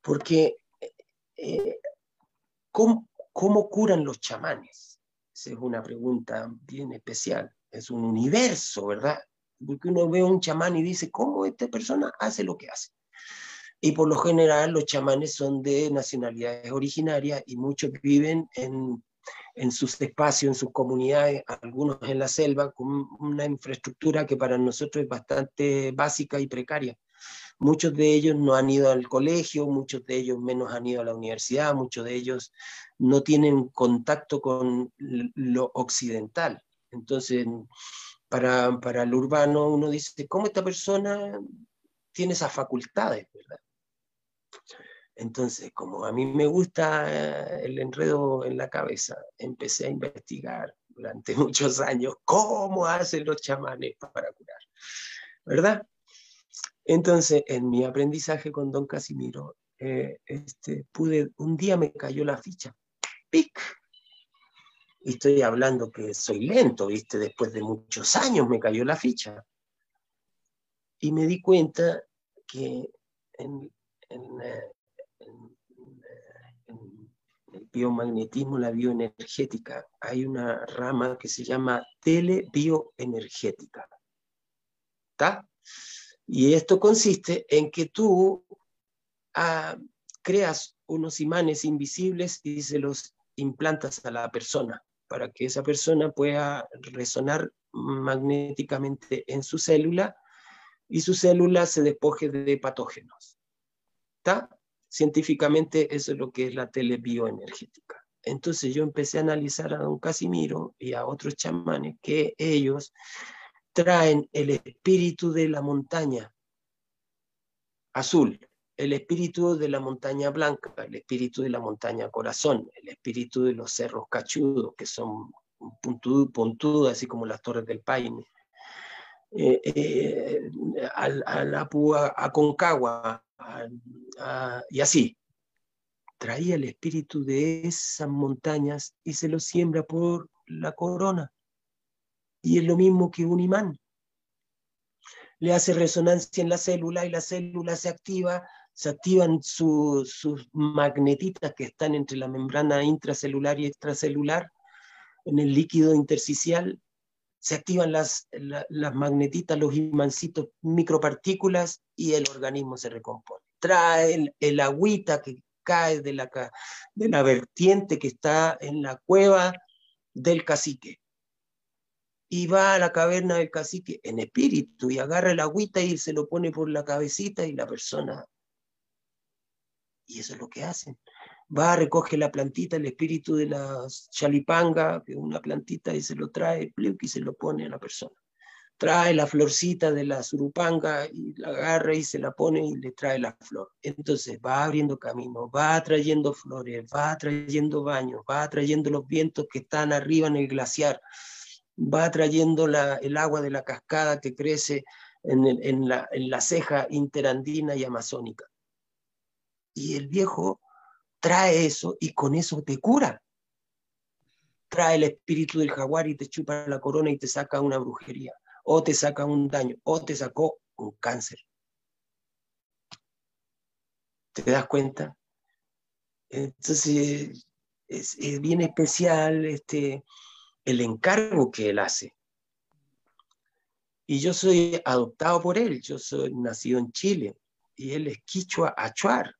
Porque eh, ¿cómo, curan los chamanes? Esa es una pregunta bien especial. Es un universo, ¿verdad? Porque uno ve a un chamán y dice, ¿cómo esta persona hace lo que hace? Y por lo general los chamanes son de nacionalidades originarias y muchos viven en, en sus espacios, en sus comunidades, algunos en la selva, con una infraestructura que para nosotros es bastante básica y precaria. Muchos de ellos no han ido al colegio, muchos de ellos menos han ido a la universidad, muchos de ellos no tienen contacto con lo occidental. Entonces, para, para el urbano uno dice, ¿cómo esta persona tiene esas facultades? ¿verdad? Entonces, como a mí me gusta el enredo en la cabeza, empecé a investigar durante <laughs> muchos años cómo hacen los chamanes para curar, ¿verdad? Entonces, en mi aprendizaje con don Casimiro, eh, este, pude, un día me cayó la ficha, ¡pic! Y estoy hablando que soy lento, ¿viste? Después de muchos años me cayó la ficha. Y me di cuenta que en, eh, el biomagnetismo, la bioenergética, hay una rama que se llama telebioenergética. ¿Está? Y esto consiste en que tú ah, creas unos imanes invisibles y se los implantas a la persona para que esa persona pueda resonar magnéticamente en su célula y su célula se despoje de patógenos. Científicamente eso es lo que es la telebioenergética. Entonces yo empecé a analizar a don Casimiro y a otros chamanes que ellos traen el espíritu de la montaña azul, el espíritu de la montaña blanca, el espíritu de la montaña corazón, el espíritu de los cerros cachudos, que son puntudos, así como las torres del Paine, eh, eh, a Concagua, y así. Traía el espíritu de esas montañas y se lo siembra por la corona y es lo mismo que un imán. Le hace resonancia en la célula y la célula se activa, se activan sus magnetitas que están entre la membrana intracelular y extracelular, en el líquido intersticial, se activan las, las magnetitas, los imancitos, micropartículas y el organismo se recompone. Trae el, el agüita que cae de la, de la vertiente que está en la cueva del cacique y va a la caverna del cacique en espíritu y agarra el agüita y se lo pone por la cabecita y la persona. Y eso es lo que hacen. Va, recoge la plantita, el espíritu de la chalipanga, que es una plantita, y se lo trae, y se lo pone a la persona. Trae la florcita de la surupanga y la agarra y se la pone y le trae la flor. Entonces va abriendo camino, va trayendo flores, va trayendo baños, va trayendo los vientos que están arriba en el glaciar va trayendo el agua de la cascada que crece en, la, en la ceja interandina y amazónica. Y el viejo trae eso y con eso te cura. Trae el espíritu del jaguar y te chupa la corona y te saca una brujería, o te saca un daño, o te sacó un cáncer. ¿Te das cuenta? Entonces, es, bien especial este, el encargo que él hace. Y yo soy adoptado por él, yo soy nacido en Chile y él es Quichua Achuar,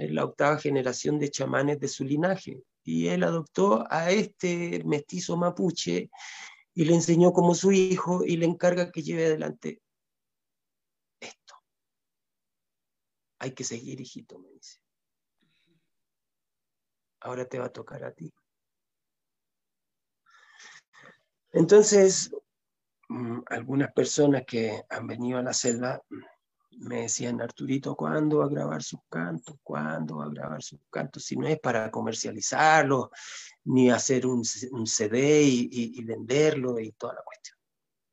es la octava generación de chamanes de su linaje. Y él adoptó a este mestizo mapuche y le enseñó como su hijo y le encarga que lleve adelante esto. hay que seguir, hijito, me dice. Ahora te va a tocar a ti. Entonces, mm, algunas personas que han venido a la selva me decían, Arturito, ¿cuándo va a grabar sus cantos? ¿Cuándo va a grabar sus cantos? Si no es para comercializarlo, ni hacer un, CD y, venderlo y toda la cuestión.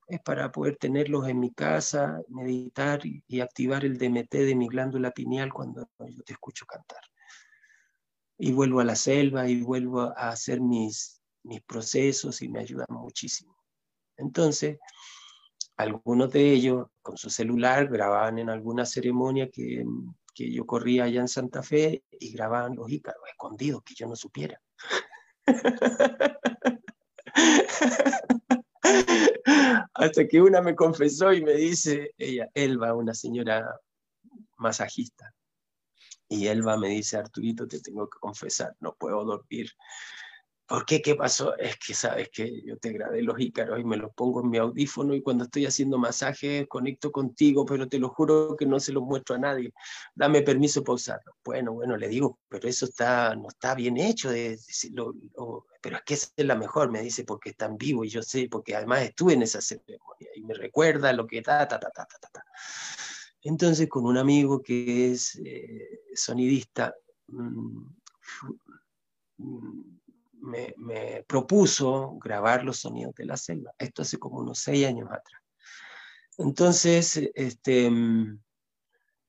Es para poder tenerlos en mi casa, meditar y, activar el DMT de mi glándula pineal cuando yo te escucho cantar. Y vuelvo a la selva y vuelvo a hacer mis, mis procesos y me ayudan muchísimo. Entonces, algunos de ellos con su celular grababan en alguna ceremonia que, que yo corría allá en Santa Fe y grababan los ícaros escondidos, que yo no supiera. <laughs> Hasta que una me confesó y me dice, ella, Elba, una señora masajista, y Elba me dice, Arturito, te tengo que confesar, no puedo dormir ¿Por qué? ¿Qué pasó? Es que sabes que yo te grabé los ícaros y me los pongo en mi audífono y cuando estoy haciendo masaje conecto contigo, pero te lo juro que no se los muestro a nadie. Dame permiso para usarlo. Bueno, bueno, le digo, pero eso está, no está bien hecho. pero es que esa es la mejor, me dice, porque está en vivo y yo sé, porque además estuve en esa ceremonia y me recuerda lo que ta, ta, ta, ta, ta, ta. Entonces, con un amigo que es eh, sonidista, mmm, me, propuso grabar los sonidos de la selva. Esto hace como unos seis años atrás. Entonces, este, mm,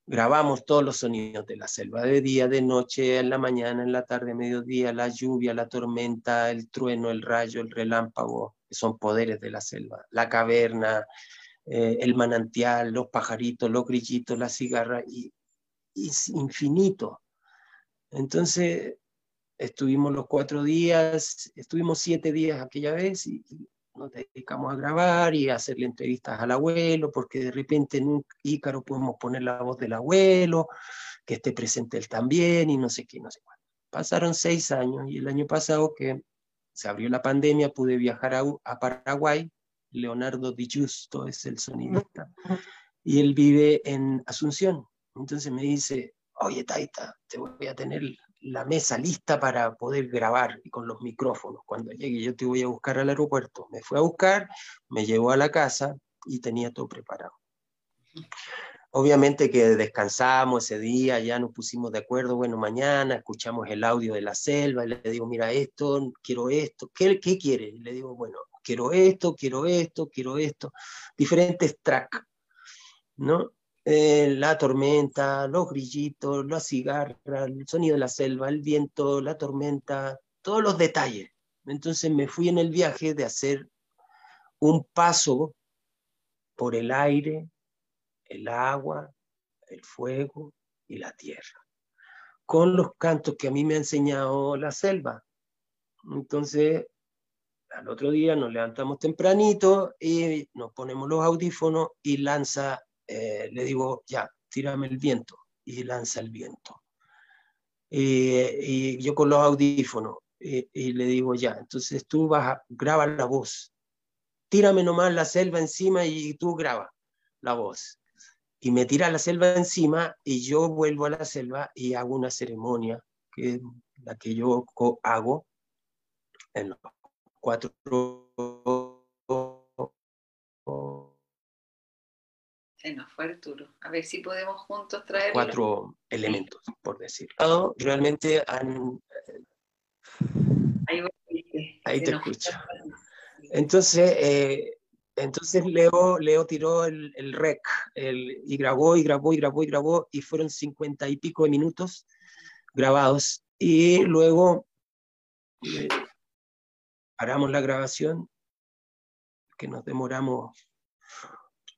grabamos todos los sonidos de la selva, de día, de noche, en la mañana, en la tarde, mediodía, la lluvia, la tormenta, el trueno, el rayo, el relámpago, que son poderes de la selva, la caverna, eh, el manantial, los pajaritos, los grillitos, la cigarra, y, y es infinito. Entonces, Estuvimos los cuatro días, estuvimos siete días aquella vez y, nos dedicamos a grabar y a hacerle entrevistas al abuelo, porque de repente en un Ícaro podemos poner la voz del abuelo, que esté presente él también y no sé qué, no sé cuánto. Pasaron seis años y el año pasado que se abrió la pandemia pude viajar a, Paraguay. Leonardo Di Giusto es el sonidista y él vive en Asunción. Entonces me dice, oye Taita, te voy a tener la mesa lista para poder grabar y con los micrófonos. Cuando llegue yo te voy a buscar al aeropuerto. Me fue a buscar, me llevó a la casa y tenía todo preparado. Obviamente que descansamos ese día, ya nos pusimos de acuerdo, bueno, mañana escuchamos el audio de la selva y le digo, mira esto, quiero esto, ¿qué, qué quiere? Y le digo, bueno, quiero esto, quiero esto, quiero esto, diferentes tracks, ¿no? Eh, la tormenta, los grillitos, la cigarra, el sonido de la selva, el viento, la tormenta, todos los detalles. Entonces me fui en el viaje de hacer un paso por el aire, el agua, el fuego y la tierra, con los cantos que a mí me ha enseñado la selva. Entonces, al otro día nos levantamos tempranito y nos ponemos los audífonos y lanza eh, le digo, ya, tírame el viento, y lanza el viento. y yo con los audífonos, y le digo, ya, entonces tú vas a grabar la voz, tírame nomás la selva encima y tú graba la voz. Y me tira la selva encima y yo vuelvo a la selva y hago una ceremonia, que la que yo hago en los cuatro Se nos fue Arturo. A ver si podemos juntos traer. Cuatro elementos, por decirlo. Realmente han. Ahí, te escucho. Entonces, eh, entonces Leo, Leo tiró el, rec el, y grabó y grabó y grabó y grabó y fueron cincuenta y pico de minutos grabados. Y luego eh, paramos la grabación, que nos demoramos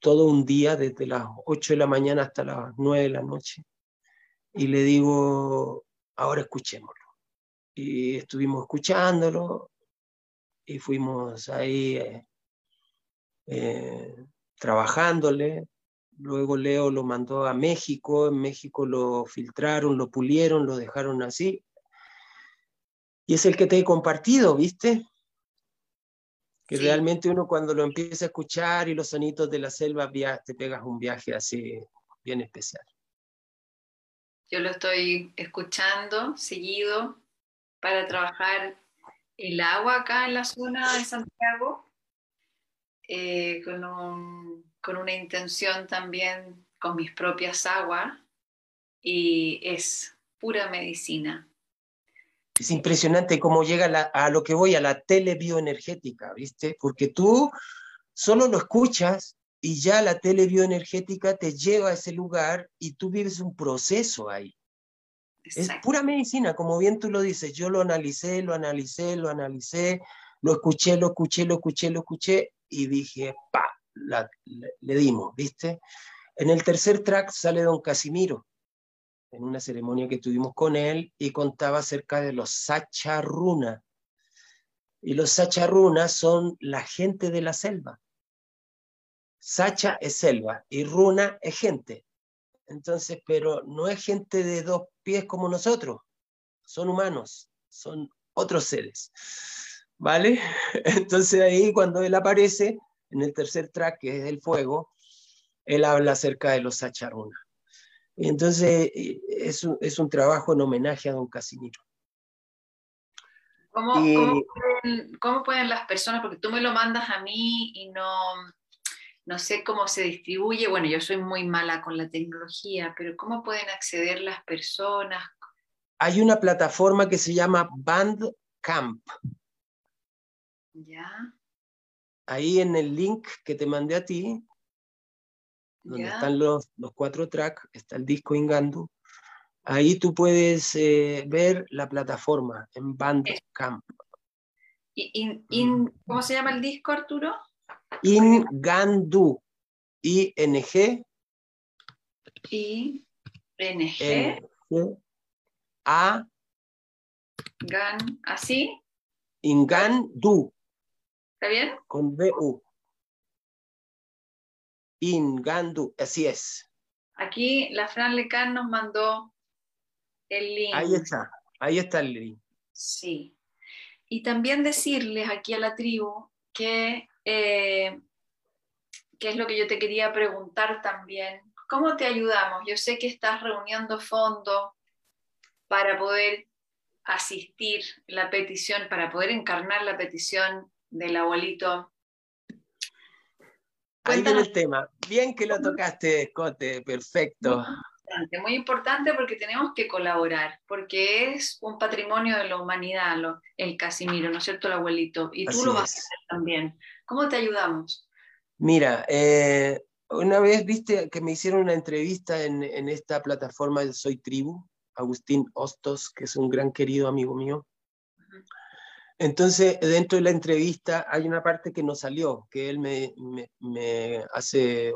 todo un día, desde las 8 de la mañana hasta las 9 de la noche, y le digo, ahora escuchémoslo. Y estuvimos escuchándolo y fuimos ahí eh, eh, trabajándole. Luego Leo lo mandó a México, en México lo filtraron, lo pulieron, lo dejaron así. Y es el que te he compartido, ¿viste? Que realmente uno cuando lo empieza a escuchar y los sonidos de la selva, te pegas un viaje así bien especial. Yo lo estoy escuchando seguido para trabajar el agua acá en la zona de Santiago, eh, con, con una intención también con mis propias aguas y es pura medicina. Es impresionante cómo llega a lo que voy, a la telebioenergética, ¿viste? Porque tú solo lo escuchas y ya la telebioenergética te lleva a ese lugar y tú vives un proceso ahí. Es pura medicina, como bien tú lo dices. Yo lo analicé, lo analicé, lo analicé, lo escuché, lo escuché, lo escuché, lo escuché y dije, pa, le dimos, ¿viste? En el tercer track sale don Casimiro en una ceremonia que tuvimos con él y contaba acerca de los Sacharuna. Y los Sacharuna son la gente de la selva. Sacha es selva y Runa es gente. Entonces, pero no es gente de dos pies como nosotros. Son humanos, son otros seres. ¿Vale? <laughs> Entonces ahí cuando él aparece en el tercer track, que es el fuego, él habla acerca de los Sacharuna. Entonces, eh, es un, es un trabajo en homenaje a don Casimiro. ¿Cómo, ¿Cómo, pueden, las personas, porque tú me lo mandas a mí y no, no sé cómo se distribuye, bueno, yo soy muy mala con la tecnología, pero ¿cómo pueden acceder las personas? Hay una plataforma que se llama Bandcamp. Ya. Ahí en el link que te mandé a ti, donde están los, los, cuatro tracks, está el disco Ingandu. Ahí tú puedes eh, ver la plataforma en Bandcamp. Mm. ¿Cómo se llama el disco, Arturo? Ingandu. I-N-G. I-N-G. A. Gan, ¿así? Ingandu. ¿Está bien? Con B-U. Ingandu, así es. Aquí la Fran Lecan nos mandó el link. Ahí está, ahí está el link. Sí. Y también decirles aquí a la tribu que, eh, es lo que yo te quería preguntar también, ¿cómo te ayudamos? Yo sé que estás reuniendo fondos para poder asistir la petición, para poder encarnar la petición del abuelito Ahí viene el tema. Bien que lo tocaste, Escote, perfecto. Muy importante, muy importante porque tenemos que colaborar, porque es un patrimonio de la humanidad, el Casimiro, ¿no es cierto, el abuelito? Y tú lo vas a hacer también. ¿Cómo te ayudamos? Mira, eh, una vez viste que me hicieron una entrevista en, esta plataforma de Soy Tribu, Agustín Hostos, que es un gran querido amigo mío. Entonces, dentro de la entrevista hay una parte que no salió, que él me, hace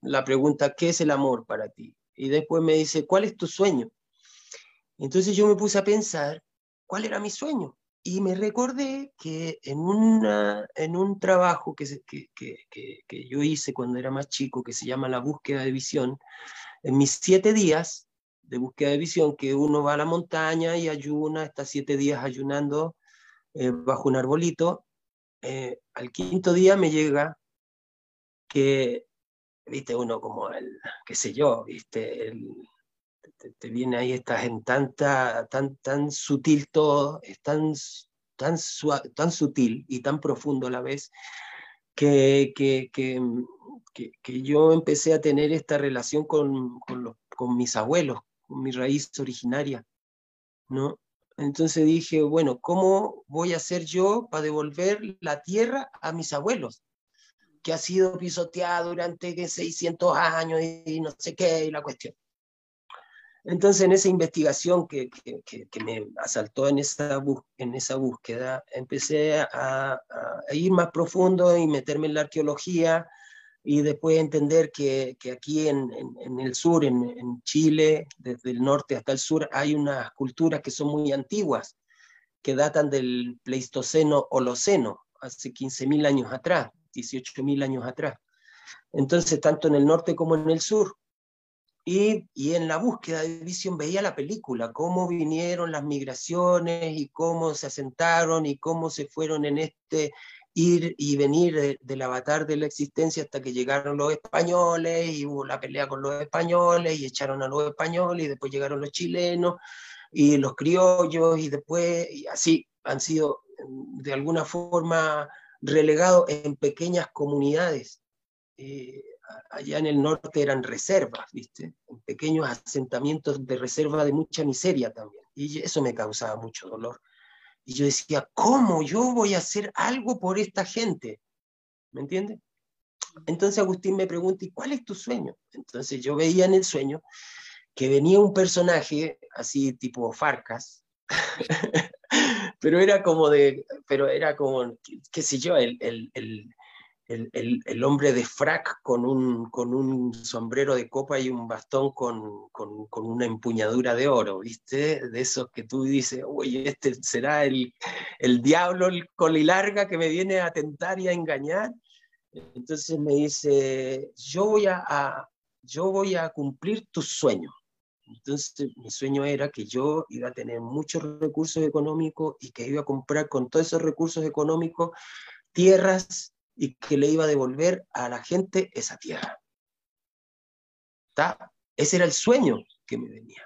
la, pregunta, ¿qué es el amor para ti? Y después me dice, ¿cuál es tu sueño? Entonces yo me puse a pensar, ¿cuál era mi sueño? Y me recordé que en, una, en un trabajo que, que, que yo hice cuando era más chico, que se llama La búsqueda de visión, en mis siete días de búsqueda de visión, que uno va a la montaña y ayuna, está siete días ayunando eh, bajo un arbolito. Eh, al quinto día me llega que, viste, uno como el, qué sé yo, viste, te, viene ahí, estás en tanta, tan, tan sutil todo, es tan, tan, tan sutil y tan profundo a la vez, que, que, que, que, yo empecé a tener esta relación con, con, los, con mis abuelos, con mi raíz originaria, ¿no? Entonces dije, bueno, ¿cómo voy a hacer yo para devolver la tierra a mis abuelos? Que ha sido pisoteado durante 600 años y no sé qué, y la cuestión. Entonces, en esa investigación que, me asaltó en esa, en esa búsqueda, empecé a, ir más profundo y meterme en la arqueología, y después entender que, que aquí en, en, el sur, en, en, Chile, desde el norte hasta el sur, hay unas culturas que son muy antiguas, que datan del Pleistoceno Holoceno, hace 15.000 años atrás, 18.000 años atrás. Entonces, tanto en el norte como en el sur. Y, y, en la búsqueda de visión veía la película, cómo vinieron las migraciones y cómo se asentaron y cómo se fueron en este ir y venir del avatar de la existencia hasta que llegaron los españoles y hubo la pelea con los españoles y echaron a los españoles y después llegaron los chilenos y los criollos y después y así han sido de alguna forma relegados en pequeñas comunidades. Eh, allá en el norte eran reservas, ¿viste? En pequeños asentamientos de reserva de mucha miseria también. Y eso me causaba mucho dolor. Y yo decía, ¿cómo yo voy a hacer algo por esta gente? ¿Me entiendes? Entonces Agustín me pregunta, ¿y cuál es tu sueño? Entonces yo veía en el sueño que venía un personaje así tipo Farcas, <laughs> pero era como de, pero era como, qué sé yo, el, el, el, el, hombre de frac con un, con un sombrero de copa y un bastón con, con, con, una empuñadura de oro, ¿viste? De esos que tú dices, oye, este será el, el diablo el colilarga que me viene a tentar y a engañar. Entonces me dice, yo voy a, a yo voy a cumplir tus sueños. Entonces mi sueño era que yo iba a tener muchos recursos económicos y que iba a comprar con todos esos recursos económicos tierras y que le iba a devolver a la gente esa tierra. ¿Está? Ese era el sueño que me venía.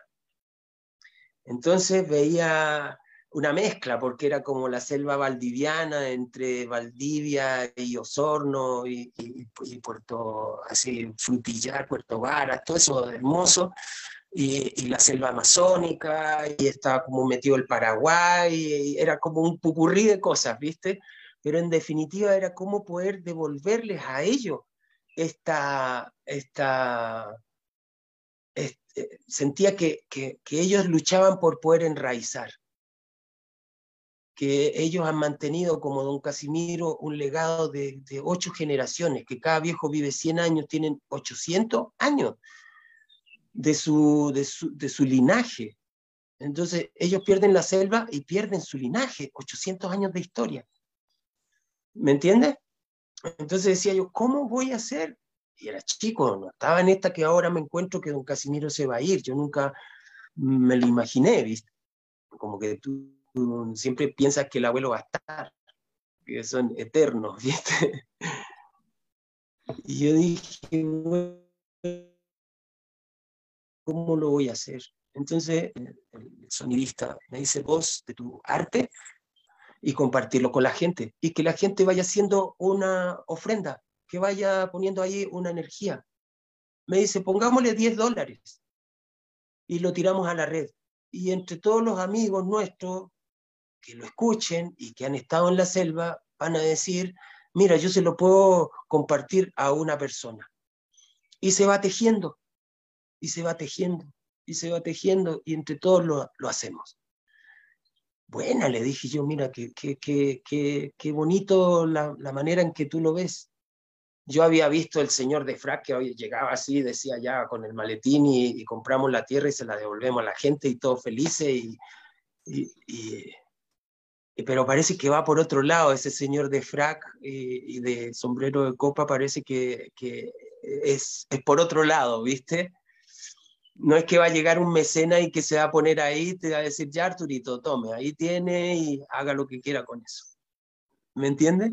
Entonces veía una mezcla, porque era como la selva valdiviana entre Valdivia y Osorno y, Puerto, así, Frutillar, Puerto Varas, todo eso hermoso, y, la selva amazónica, y estaba como metido el Paraguay, y era como un pupurrí de cosas, ¿viste? Pero en definitiva era cómo poder devolverles a ellos esta, esta este, sentía que, que, ellos luchaban por poder enraizar, que ellos han mantenido como don Casimiro un legado de, de, ocho generaciones, que cada viejo vive 100 años, tienen 800 años de su, de su, de su linaje. Entonces ellos pierden la selva y pierden su linaje, 800 años de historia. ¿Me entiendes? Entonces decía yo, ¿cómo voy a hacer? Y era chico, no estaba en esta que ahora me encuentro que don Casimiro se va a ir. Yo nunca me lo imaginé, ¿viste? Como que tú, siempre piensas que el abuelo va a estar, que son eternos, <laughs> ¿viste? Y yo dije, ¿cómo lo voy a hacer? Entonces el sonidista me dice, vos de tu arte y compartirlo con la gente y que la gente vaya haciendo una ofrenda, que vaya poniendo ahí una energía. Me dice, pongámosle 10 dólares y lo tiramos a la red. Y entre todos los amigos nuestros que lo escuchen y que han estado en la selva, van a decir, mira, yo se lo puedo compartir a una persona. Y se va tejiendo, y se va tejiendo, y se va tejiendo, y entre todos lo, lo hacemos. Buena, le dije yo, mira, qué, qué, qué, qué bonito la, la, manera en que tú lo ves. Yo había visto el señor de frac que hoy llegaba así, decía ya con el maletín y, compramos la tierra y se la devolvemos a la gente y todo felices. Y, y, pero parece que va por otro lado, ese señor de frac y, de sombrero de copa parece que, que es, es por otro lado, ¿viste? No es que va a llegar un mecena y que se va a poner ahí, te va a decir, ya Arturito, tome, ahí tiene y haga lo que quiera con eso. ¿Me entiende?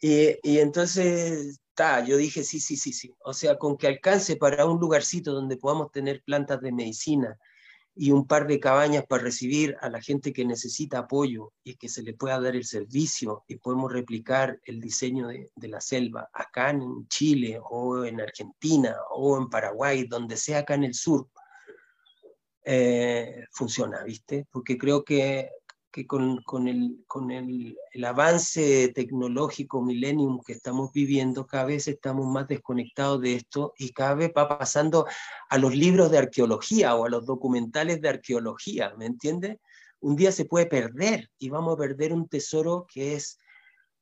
Y, y entonces, ta, yo dije, sí, sí, sí, sí. O sea, con que alcance para un lugarcito donde podamos tener plantas de medicina, y un par de cabañas para recibir a la gente que necesita apoyo y que se le pueda dar el servicio y podemos replicar el diseño de, la selva acá en Chile o en Argentina o en Paraguay, donde sea acá en el sur, eh, funciona, ¿viste? Porque creo que que con, con, el, con el, el, avance tecnológico millennium que estamos viviendo, cada vez estamos más desconectados de esto y cada vez va pasando a los libros de arqueología o a los documentales de arqueología, ¿me entiendes? Un día se puede perder y vamos a perder un tesoro que es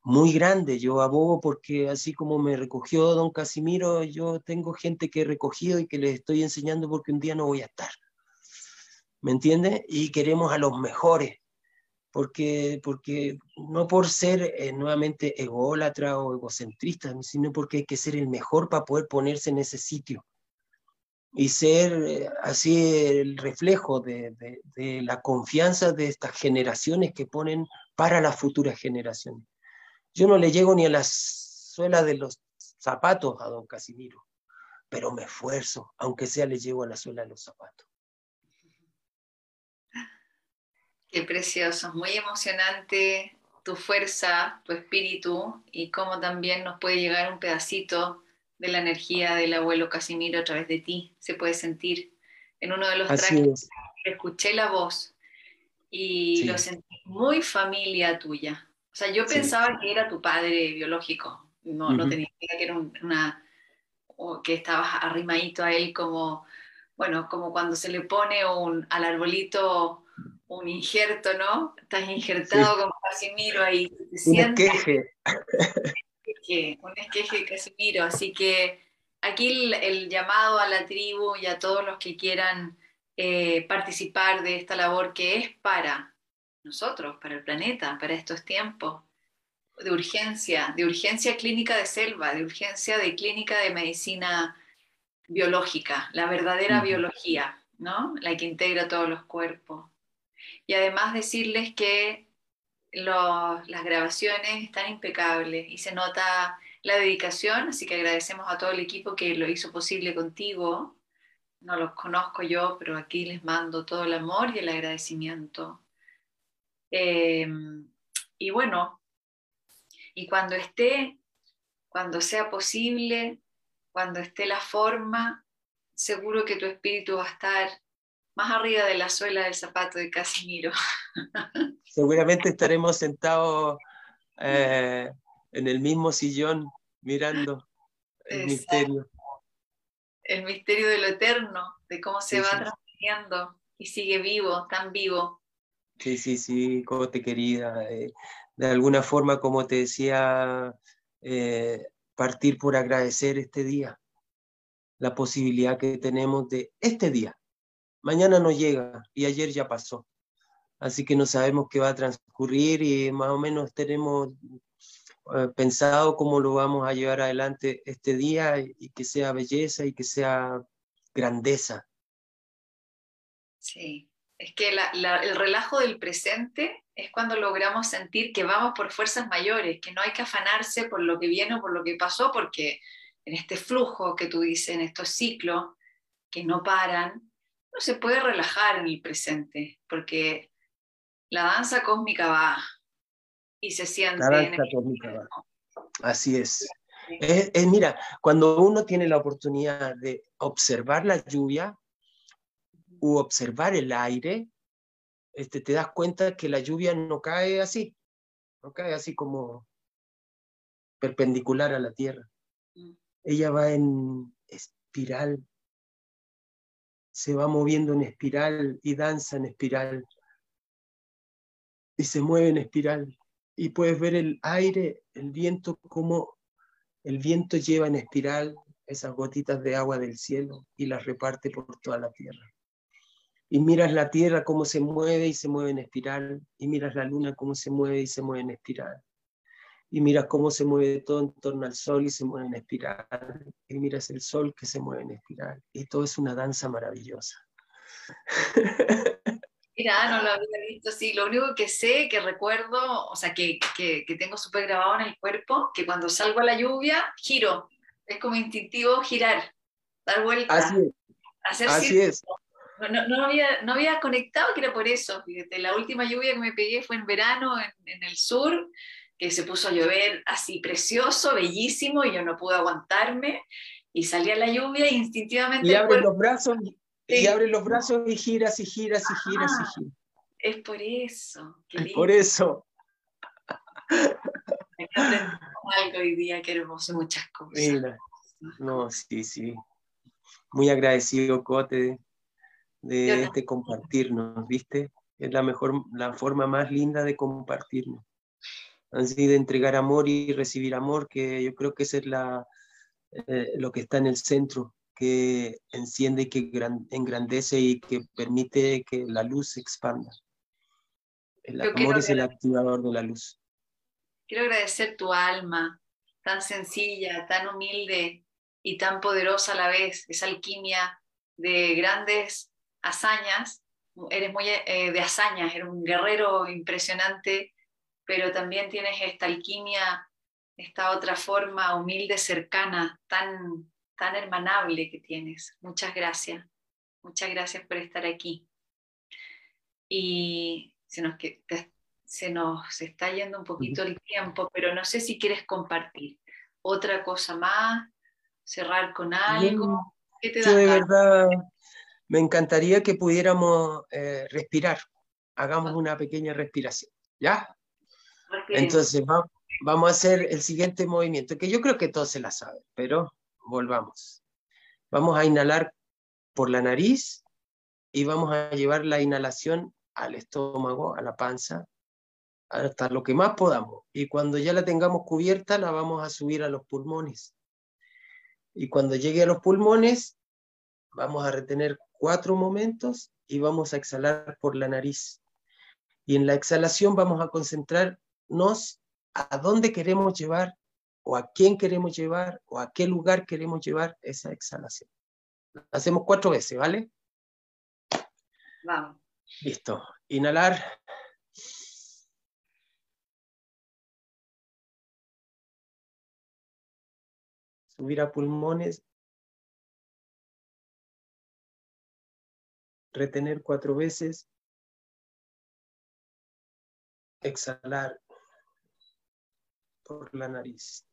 muy grande. Yo abogo porque así como me recogió don Casimiro, yo tengo gente que he recogido y que les estoy enseñando porque un día no voy a estar. ¿Me entiendes? Y queremos a los mejores porque, porque no por ser eh, nuevamente ególatra o egocentrista, sino porque hay que ser el mejor para poder ponerse en ese sitio y ser eh, así el reflejo de, la confianza de estas generaciones que ponen para las futuras generaciones. Yo no le llego ni a la suela de los zapatos a don Casimiro, pero me esfuerzo, aunque sea le llego a la suela de los zapatos. Qué precioso, muy emocionante tu fuerza, tu espíritu y cómo también nos puede llegar un pedacito de la energía del abuelo Casimiro a través de ti. Se puede sentir en uno de los tracks. Escuché la voz y lo sentí muy familia tuya. O sea, yo pensaba que era tu padre biológico. No, no tenía idea que era una que estabas arrimadito a él como, bueno, como cuando se le pone un, al arbolito un injerto, ¿no? Estás injertado como Casimiro ahí. un esqueje. Un esqueje Casimiro. Así que aquí el, llamado a la tribu y a todos los que quieran eh, participar de esta labor que es para nosotros, para el planeta, para estos tiempos de urgencia, de urgencia clínica de selva, de urgencia de clínica de medicina biológica, la verdadera biología, ¿no? La que integra todos los cuerpos. Y además decirles que las grabaciones están impecables y se nota la dedicación, así que agradecemos a todo el equipo que lo hizo posible contigo. No los conozco yo, pero aquí les mando todo el amor y el agradecimiento. Em, y bueno, y cuando esté, cuando sea posible, cuando esté la forma, seguro que tu espíritu va a estar más arriba de la suela del zapato de Casimiro. <laughs> Seguramente estaremos sentados eh, en el mismo sillón mirando el misterio. El misterio de lo eterno, de cómo se va transmitiendo y sigue vivo, tan vivo. Sí, sí, sí, Cote querida. Eh, de alguna forma, como te decía, eh, partir por agradecer este día, la posibilidad que tenemos de este día. Mañana no llega y ayer ya pasó. Así que no sabemos qué va a transcurrir y más o menos tenemos eh, pensado cómo lo vamos a llevar adelante este día y que sea belleza y que sea grandeza. Sí, es que el relajo del presente es cuando logramos sentir que vamos por fuerzas mayores, que no hay que afanarse por lo que viene o por lo que pasó, porque en este flujo que tú dices, en estos ciclos que no paran, no se puede relajar en el presente, porque la danza cósmica va y se siente. La danza cósmica va. Así es. Es, Mira, cuando uno tiene la oportunidad de observar la lluvia u observar el aire, este, te das cuenta que la lluvia no cae así, no cae así como perpendicular a la tierra. Mm. Ella va en espiral, se va moviendo en espiral y danza en espiral. Y se mueve en espiral. Y puedes ver el aire, el viento, como el viento lleva en espiral esas gotitas de agua del cielo y las reparte por toda la tierra. Y miras la Tierra cómo se mueve y se mueve en espiral, y miras la Luna cómo se mueve y se mueve en espiral, y miras cómo se mueve todo en torno al Sol y se mueve en espiral, y miras el Sol que se mueve en espiral, y todo es una danza maravillosa. <laughs> Mira, no lo había visto así. Lo único que sé, que recuerdo, o sea, que, que, que tengo súper grabado en el cuerpo, que cuando salgo a la lluvia, giro. Es como instintivo girar, dar vuelta. Así Hacer así es. No, no, había, no había conectado que era por eso. Fíjate, la última lluvia que me pegué fue en verano en, el sur, que se puso a llover así precioso, bellísimo, y yo no pude aguantarme. Y salía la lluvia e instintivamente. Y abre los brazos y abre los brazos y giras y giras y giras y giras. Es por eso. es por eso. algo hoy día, que hermoso, muchas cosas. No, sí, sí. Muy agradecido, Cote, de este compartirnos, ¿viste? Es la mejor, la forma más linda de compartirnos. Así de entregar amor y recibir amor, que yo creo que ese es la, eh, lo que está en el centro, que enciende y que engrandece y que permite que la luz se expanda. El amor es el activador de la luz. Quiero agradecer tu alma, tan sencilla, tan humilde y tan poderosa a la vez, esa alquimia de grandes hazañas, eres muy eh, de hazañas, eres un guerrero impresionante, pero también tienes esta alquimia, esta otra forma humilde, cercana, tan, tan hermanable que tienes. Muchas gracias. Muchas gracias por estar aquí. Y se nos, se nos está yendo un poquito el tiempo, pero no sé si quieres compartir otra cosa más, cerrar con algo. ¿Qué te Yo de verdad me encantaría que pudiéramos eh, respirar. Hagamos una pequeña respiración. ¿Ya? Entonces vamos a hacer el siguiente movimiento, que yo creo que todos se la saben, pero volvamos. Vamos a inhalar por la nariz y vamos a llevar la inhalación al estómago, a la panza, hasta lo que más podamos. Y cuando ya la tengamos cubierta, la vamos a subir a los pulmones. Y cuando llegue a los pulmones, vamos a retener cuatro momentos y vamos a exhalar por la nariz. Y en la exhalación vamos a concentrarnos a dónde queremos llevar o a quién queremos llevar o a qué lugar queremos llevar esa exhalación. Hacemos cuatro veces, ¿vale? Vamos. Listo. Inhalar. Subir a pulmones. Retener cuatro veces. Exhalar por la nariz.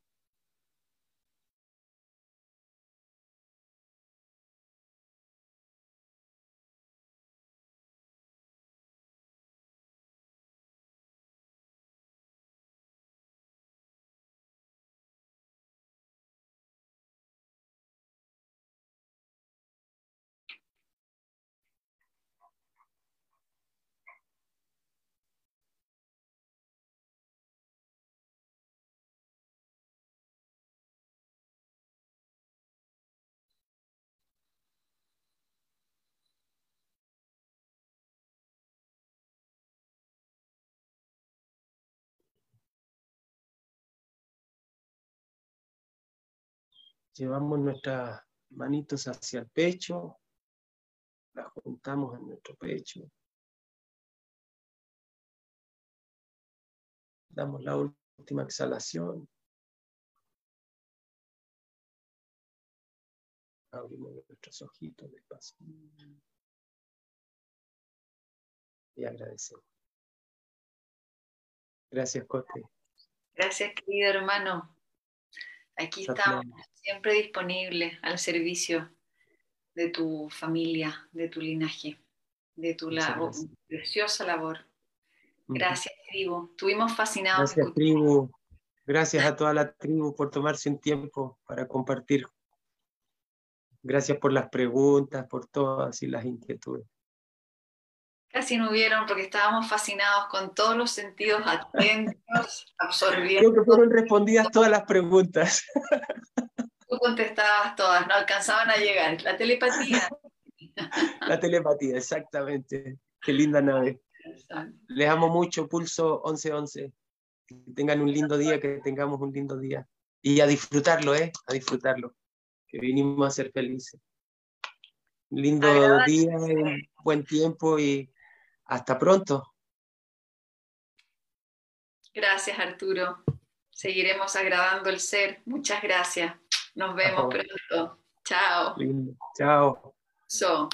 Llevamos nuestras manitos hacia el pecho, las juntamos en nuestro pecho. Damos la última exhalación. Abrimos nuestros ojitos despacio. Y agradecemos. Gracias, Cote. Gracias, querido hermano. Aquí estamos, siempre disponibles al servicio de tu familia, de tu linaje, de tu labor, preciosa labor. Gracias, tribu. Estuvimos fascinados. Gracias, tribu. Gracias a toda la tribu por tomarse un tiempo para compartir. Gracias por las preguntas, por todas y las inquietudes. Casi no hubieron porque estábamos fascinados con todos los sentidos atentos, <laughs> absorbiendo. Creo que fueron respondidas todas las preguntas. Tú contestabas todas, no alcanzaban a llegar. La telepatía. La telepatía, exactamente. Qué linda nave. Les amo mucho, Pulso 1111. Que tengan un lindo día, que tengamos un lindo día. Y a disfrutarlo, ¿eh? A disfrutarlo. Que vinimos a ser felices. Lindo día, buen tiempo y hasta pronto. Gracias, Arturo. Seguiremos agradando el ser. Muchas gracias. Nos vemos pronto. Chao. Chao. So.